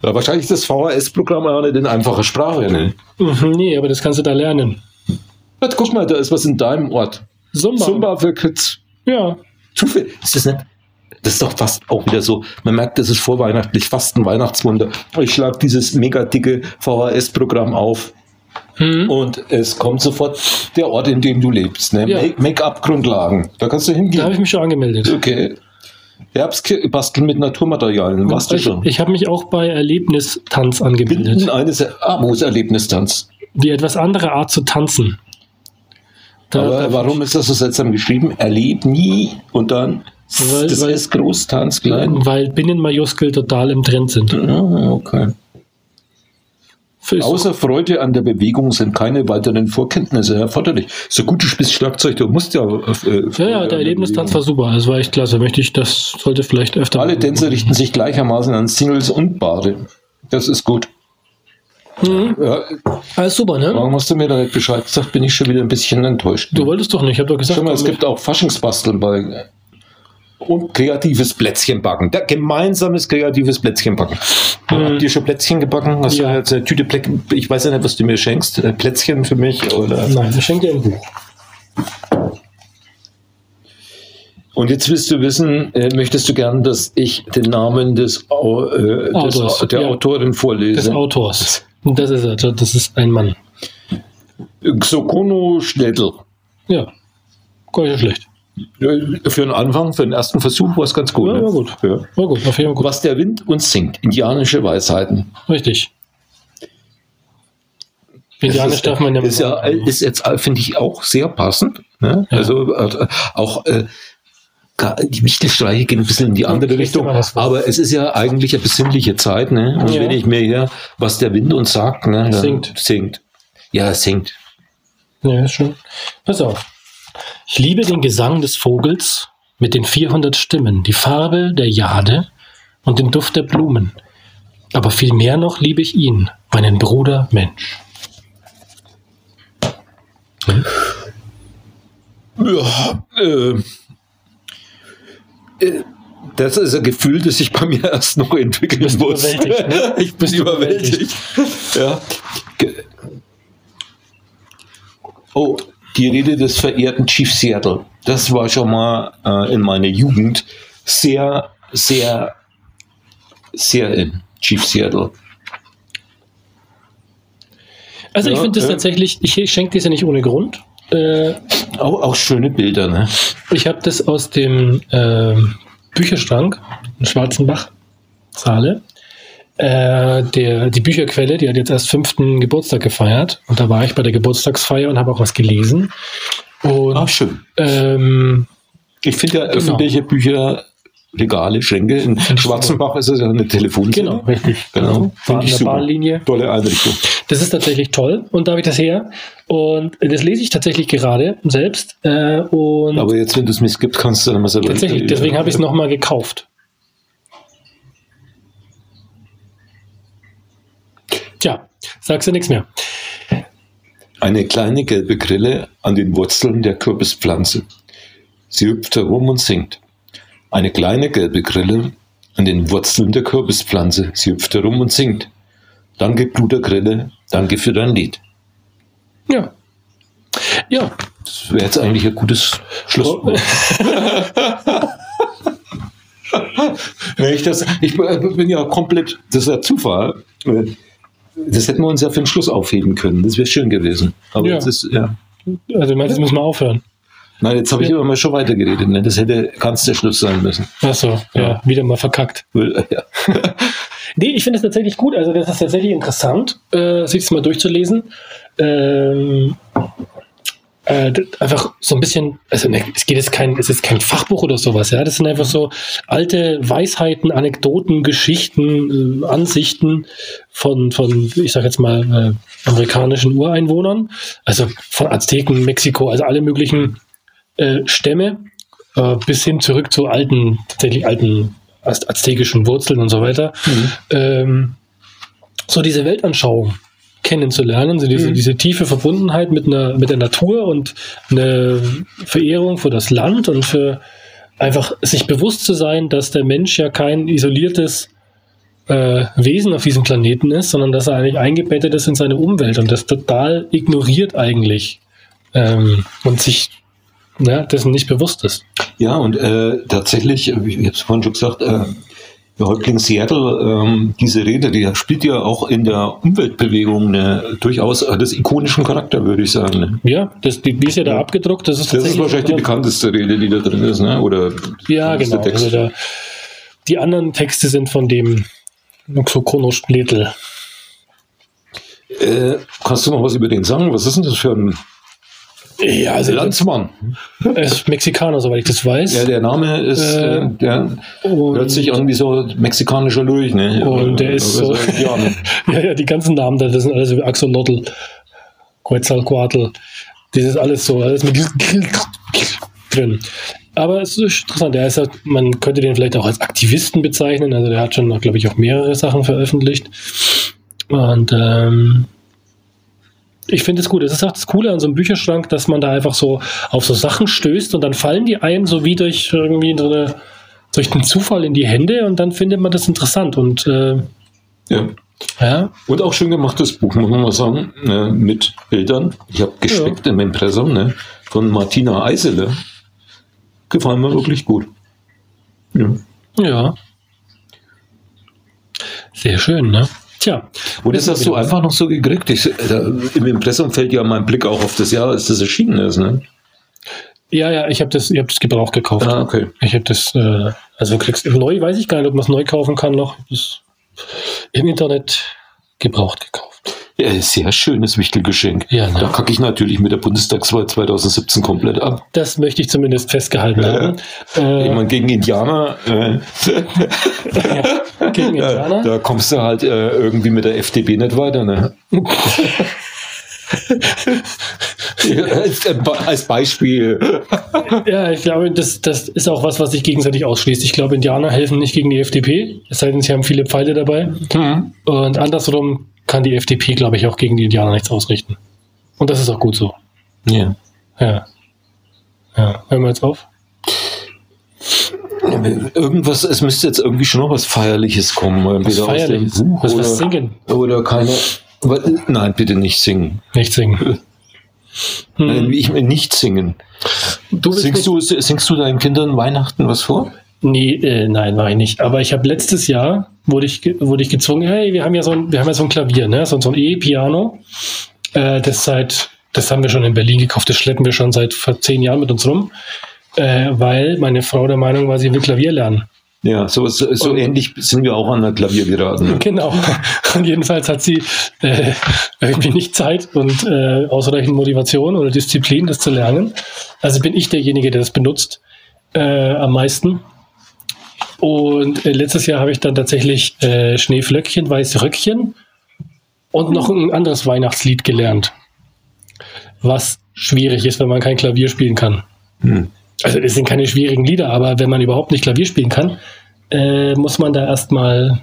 Ja, wahrscheinlich ist das VHS-Programm auch nicht in einfacher Sprache. Ne? Mhm, nee, aber das kannst du da lernen. Jetzt guck mal, da ist was in deinem Ort. Zumba. Zumba für Kids. Ja. Zufall. Ist das nicht? Das ist doch fast auch wieder so. Man merkt, das ist vorweihnachtlich, fast ein Weihnachtswunder. Ich schlage dieses mega dicke VHS-Programm auf Hm. und es kommt sofort der Ort, in dem du lebst. Ne? Ja. Make- Make-up-Grundlagen. Da kannst du Da habe hingehen. ich mich schon angemeldet. Okay. Herbstbasteln mit Naturmaterialien. Warst du Ich, schon? ich habe mich auch bei Erlebnistanz angemeldet. Binden eines Amos-Erlebnistanz. Die etwas andere Art zu tanzen. Da, Aber warum ist das so seltsam geschrieben? Erleb nie und dann Weil- das weil- ist groß, Tanz klein. Weil Binnenmajuskel total im Trend sind. Ah, okay. Außer Freude an der Bewegung sind keine weiteren Vorkenntnisse erforderlich. So gut du spielst Schlagzeug, du musst ja. Äh, ja, ja, der Erlebnistanz war super. Das war echt klasse. Möchte ich, das sollte vielleicht öfter. Alle Tänzer richten sich gleichermaßen an Singles und Bade. Das ist gut. Mhm. Ja, Alles super, ne? warum hast du mir da nicht Bescheid gesagt? Bin ich schon wieder ein bisschen enttäuscht. Du wolltest doch nicht. Ich habe doch gesagt, Schau mal, es gibt auch Faschingsbasteln bei. Und kreatives Plätzchenbacken. Der gemeinsames kreatives Plätzchenbacken. Habt ihr schon Plätzchen gebacken? Hast Ja. du jetzt eine Tüte Plätzchen? Ich weiß ja nicht, was du mir schenkst. Äh, Plätzchen für mich oder. Nein, ich schenke dir ein Buch. Und jetzt willst du wissen, äh, möchtest du gern, dass ich den Namen des, Au- äh, des Autors, der ja. Autorin Des vorlese? Autors. Und das ist er. Das ist ein Mann. Xokono Schnedl. Ja. Gar nicht schlecht. Für einen Anfang, für den ersten Versuch war es ganz gut. Ja, ne? war gut. Ja. War gut. Fall gut. Was der Wind uns singt, indianische Weisheiten. Richtig. Indianisch darf man ja ist, ja, ist jetzt, finde ich, auch sehr passend. Ne? Ja. Also äh, auch äh, die Wichtelstreiche gehen ein bisschen in die andere Richtung. Aber es ist ja eigentlich eine besinnliche Zeit. Ne? Und Ja. wenn ich mir hier, was der Wind uns sagt, ne, Singt. singt. Ja, es singt. Ja, ist schön. Pass auf. Ich liebe den Gesang des Vogels mit den 400 Stimmen, die Farbe der Jade und den Duft der Blumen. Aber viel mehr noch liebe ich ihn, meinen Bruder Mensch. Ja, äh, äh, das ist ein Gefühl, das sich bei mir erst noch entwickeln bist muss. überwältigt, ne? Ich bin Bist überwältigt. Ja. Oh, die Rede des verehrten Chief Seattle. Das war schon mal äh, in meiner Jugend sehr, sehr, sehr in Chief Seattle. Also ich Ja, finde das äh. tatsächlich, ich schenke das ja nicht ohne Grund. Äh, Auch, auch schöne Bilder, ne? ich habe das aus dem ähm, Bücherschrank in Schwarzenbach, Saale. Äh, der, die Bücherquelle, die hat jetzt erst fünften Geburtstag gefeiert. Und da war ich bei der Geburtstagsfeier und habe auch was gelesen. Und Ach, schön. ähm, Ich finde ja Genau. öffentliche Bücher, Regale, Schränke. In Schwarzenbach ist es ja eine Telefonzelle. genau, richtig. Genau. An ich super. Bahnlinie. Tolle Einrichtung. Das ist tatsächlich toll. Und da habe ich das her. Und das lese ich tatsächlich gerade selbst. Äh, und Aber jetzt, wenn du es mir gibt, kannst du dann mal selber. tatsächlich, deswegen habe ich es nochmal gekauft. Tja, sagst du nichts mehr. Eine kleine gelbe Grille an den Wurzeln der Kürbispflanze. Sie hüpft herum und singt. Eine kleine gelbe Grille an den Wurzeln der Kürbispflanze. Sie hüpft herum und singt. Danke, Bruder Grille. Danke für dein Lied. Ja. Ja, Das wäre jetzt eigentlich ein gutes Schlusswort. Ich, das, ich bin ja komplett, das ist ja Zufall. Das hätten wir uns ja für den Schluss aufheben können. Das wäre schön gewesen. Aber Ja. ist, ja. also du meinst, jetzt müssen wir aufhören. Nein, jetzt habe ich Ja. aber mal schon weitergeredet. Ne? Das hätte ganz der Schluss sein müssen. Achso, ja. Ja. wieder mal verkackt. Weil, Ja. Nee, ich finde es tatsächlich gut. Also, das ist tatsächlich interessant, äh, sich das mal durchzulesen. Ähm, äh, einfach so ein bisschen, also ne, es geht jetzt kein, es ist kein Fachbuch oder sowas, ja. Das sind einfach so alte Weisheiten, Anekdoten, Geschichten, äh, Ansichten von, von, ich sag jetzt mal, äh, amerikanischen Ureinwohnern, also von Azteken, Mexiko, also alle möglichen äh, Stämme, äh, bis hin zurück zu alten, tatsächlich alten az- aztekischen Wurzeln und so weiter. Ähm, so diese Weltanschauung kennenzulernen, so diese, Mhm. diese tiefe Verbundenheit mit, einer, mit der Natur und eine Verehrung für das Land und für einfach sich bewusst zu sein, dass der Mensch ja kein isoliertes äh, Wesen auf diesem Planeten ist, sondern dass er eigentlich eingebettet ist in seine Umwelt und das total ignoriert eigentlich ähm, und sich ja, dessen nicht bewusst ist. ja, und äh, tatsächlich, äh, ich habe es vorhin schon gesagt, äh, der Häuptling Seattle, ähm, diese Rede, die spielt ja auch in der Umweltbewegung eine, durchaus äh, das ikonischen Charakter, würde ich sagen. Ne? Ja, das, die, die ist ja da abgedruckt. Das ist, Das ist wahrscheinlich die bekannteste Rede, die da drin ist, ne? oder Ja, genau. Also da, die anderen Texte sind von dem Xokono Spletl. Äh, kannst du noch was über den sagen? Was ist denn das für ein Ja, also Landsmann? er ist Mexikaner, soweit ich das weiß. Ja, der Name ist, Äh, äh, der hört sich an wie so mexikanischer Lurch, ne? Und der ist so- Ja, ja, ja, die ganzen Namen da, das sind alles wie Axolotl, Quetzalcoatl. Das ist alles so, alles mit drin. Aber es ist interessant. Der ist halt, man könnte den vielleicht auch als Aktivisten bezeichnen. Also der hat schon, glaube ich, auch mehrere Sachen veröffentlicht. Und ähm, ich finde es gut. Es ist auch das Coole an so einem Bücherschrank, dass man da einfach so auf so Sachen stößt und dann fallen die ein, so wie durch irgendwie so eine, durch den Zufall in die Hände und dann findet man das interessant. Und äh, ja. ja, Und auch schön gemachtes Buch, muss man mal sagen, ne, mit Bildern. Ich habe gespickt im Impressum ne, von Martina Eisele. gefallen mir wirklich gut. Ja. Ja. Sehr schön, ne? Tja. Und das hast du einfach noch so gekriegt. Ich, da, Im Impressum fällt ja mein Blick auch auf das Jahr, als das erschienen ist. Ne? Ja, ja, ich habe das, ich hab das Gebrauch gekauft. Ah, okay. Ich habe das, äh, also kriegst neu, weiß ich gar nicht, ob man es neu kaufen kann noch. Das Im Internet gebraucht gekauft. Ja, sehr schönes Wichtelgeschenk. Ja, ne? Da kacke ich natürlich mit der Bundestagswahl 2017 komplett ab. Das möchte ich zumindest festgehalten Ja. haben. Ich Äh, meine, gegen Indianer, äh, ja, gegen da, Indianer. da kommst du halt äh, irgendwie mit der FDP nicht weiter. Ne? Als, äh, als Beispiel. Ja, ich glaube, das, das ist auch was, was sich gegenseitig ausschließt. Ich glaube, Indianer helfen nicht gegen die FDP, es sei denn, sie haben viele Pfeile dabei. Und andersrum kann die FDP, glaube ich, auch gegen die Indianer nichts ausrichten. Und das ist auch gut so. Ja. Ja. Ja, hören wir jetzt auf. Irgendwas, es müsste jetzt irgendwie schon noch was Feierliches kommen. Was Feierliches. Was, oder, was singen? oder keine. Wa- Nein, bitte nicht singen. Nicht singen. Nein, Hm. Ich will nicht singen. Du Singst du, singst du deinen Kindern Weihnachten was vor? Nee, äh, nein, war ich nicht. Aber ich habe letztes Jahr, wurde ich, wurde ich gezwungen, hey, wir haben ja so ein, wir haben ja so ein Klavier, ne? so, so ein E-Piano. Äh, das seit, das haben wir schon in Berlin gekauft, das schleppen wir schon seit vor zehn Jahren mit uns rum. Äh, weil meine Frau der Meinung war, sie will Klavier lernen. Ja, so, so, so Und- ähnlich sind wir auch an der Klavier geraten. Genau. Und jedenfalls hat sie äh, irgendwie nicht Zeit und äh, ausreichend Motivation oder Disziplin, das zu lernen. Also bin ich derjenige, der das benutzt äh, am meisten. Und äh, letztes Jahr habe ich dann tatsächlich äh, Schneeflöckchen, weiße Röckchen und noch ein anderes Weihnachtslied gelernt. Was schwierig ist, wenn man kein Klavier spielen kann. Hm. Also es sind keine schwierigen Lieder, aber wenn man überhaupt nicht Klavier spielen kann, äh, muss man da erstmal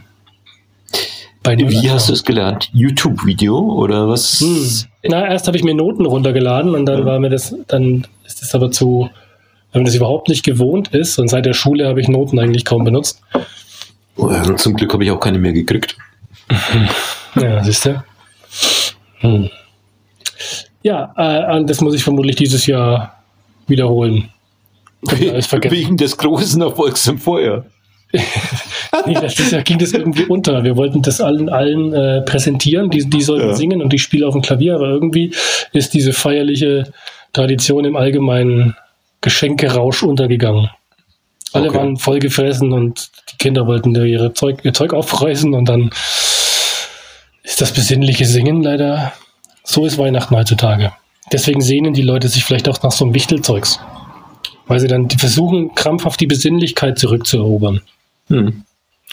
bei Wie hast du es gelernt? YouTube-Video oder was? Hm. Na, erst habe ich mir Noten runtergeladen und dann Ja. war mir das, dann ist das aber zu, wenn man das überhaupt nicht gewohnt ist und seit der Schule habe ich Noten eigentlich kaum benutzt. Oh, ja, Zum Glück habe ich auch keine mehr gekriegt. Ja, siehst du. Hm. Ja, äh, und das muss ich vermutlich dieses Jahr wiederholen. Wegen des großen Erfolgs im Feuer. Nee, letztes Jahr ging das irgendwie unter. Wir wollten das allen, allen äh, präsentieren, die, die sollten Ja. singen und ich spiele auf dem Klavier, aber irgendwie ist diese feierliche Tradition im allgemeinen Geschenkerausch untergegangen. Alle Okay. waren voll gefressen und die Kinder wollten ihre Zeug, ihr Zeug aufreißen und dann ist das besinnliche Singen leider, so ist Weihnachten heutzutage. Deswegen sehnen die Leute sich vielleicht auch nach so einem Wichtelzeugs. Weil sie dann versuchen, krampfhaft die Besinnlichkeit zurückzuerobern. Hm.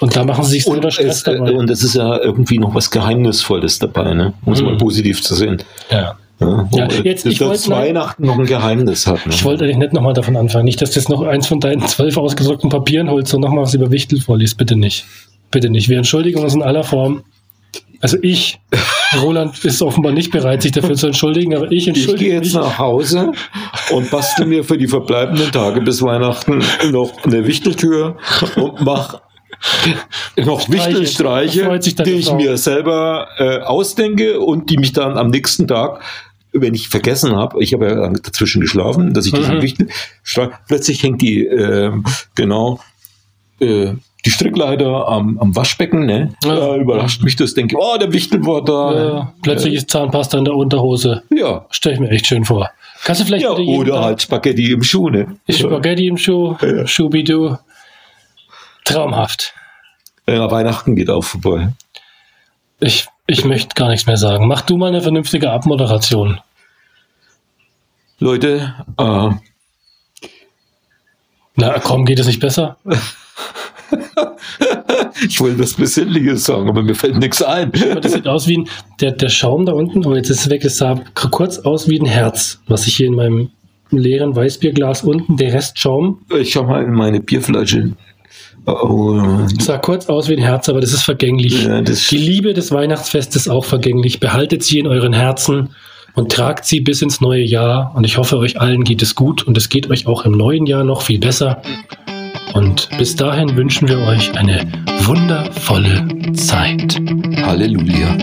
Und da machen sie sich selber Stress es, dabei. und es ist ja irgendwie noch was Geheimnisvolles dabei, ne? um es Hm. mal positiv zu sehen. ja. Ja, Ja, jetzt, ich wollte- Weihnachten noch ein Geheimnis hat. Ne? Ich wollte eigentlich nicht nochmal davon anfangen. Nicht, dass du jetzt noch eins von deinen zwölf ausgedruckten Papieren holst und nochmal was über Wichtel vorliest. Bitte nicht. Bitte nicht. Wir entschuldigen uns in aller Form. Also ich, Roland ist offenbar nicht bereit, sich dafür zu entschuldigen, aber ich ich entschuldige gehe jetzt mich. nach Hause und bastel mir für die verbleibenden Tage bis Weihnachten noch eine Wichteltür und mach noch Streiche. Wichtelstreiche, die ich Frau. mir selber äh, ausdenke und die mich dann am nächsten Tag, wenn ich vergessen habe, ich habe ja dazwischen geschlafen, dass ich diesen Mhm. Wichtel, plötzlich hängt die, ähm, genau, äh, die Strickleiter am, am Waschbecken, ne? Ja. Da überrascht mich das, denke, oh, der Wichtel war da. Äh, plötzlich ist Zahnpasta in der Unterhose. Ja. Stell ich mir echt schön vor. Kannst du vielleicht Ja, oder Tag- halt Spaghetti im Schuh, ne? Spaghetti im Schuh, Ja. Schubidu. Traumhaft. Ja, Weihnachten geht auch vorbei. Ich, ich möchte gar nichts mehr sagen. Mach du mal eine vernünftige Abmoderation. Leute, äh, Na komm, geht es nicht besser? ich will was Besinnliches sagen, aber mir fällt nichts ein. Das sieht aus wie ein, der, der Schaum da unten, oh jetzt ist es weg, es sah kurz aus wie ein Herz, was ich hier in meinem leeren Weißbierglas unten, der Rest Schaum, Ich schau mal in meine Bierflasche. Oh, sah kurz aus wie ein Herz, aber das ist vergänglich. ja, das Die Liebe des Weihnachtsfestes ist auch vergänglich. Behaltet sie in euren Herzen und tragt sie bis ins neue Jahr. Und ich hoffe, euch allen geht es gut und es geht euch auch im neuen Jahr noch viel besser. Und bis dahin wünschen wir euch eine wundervolle Zeit. Halleluja.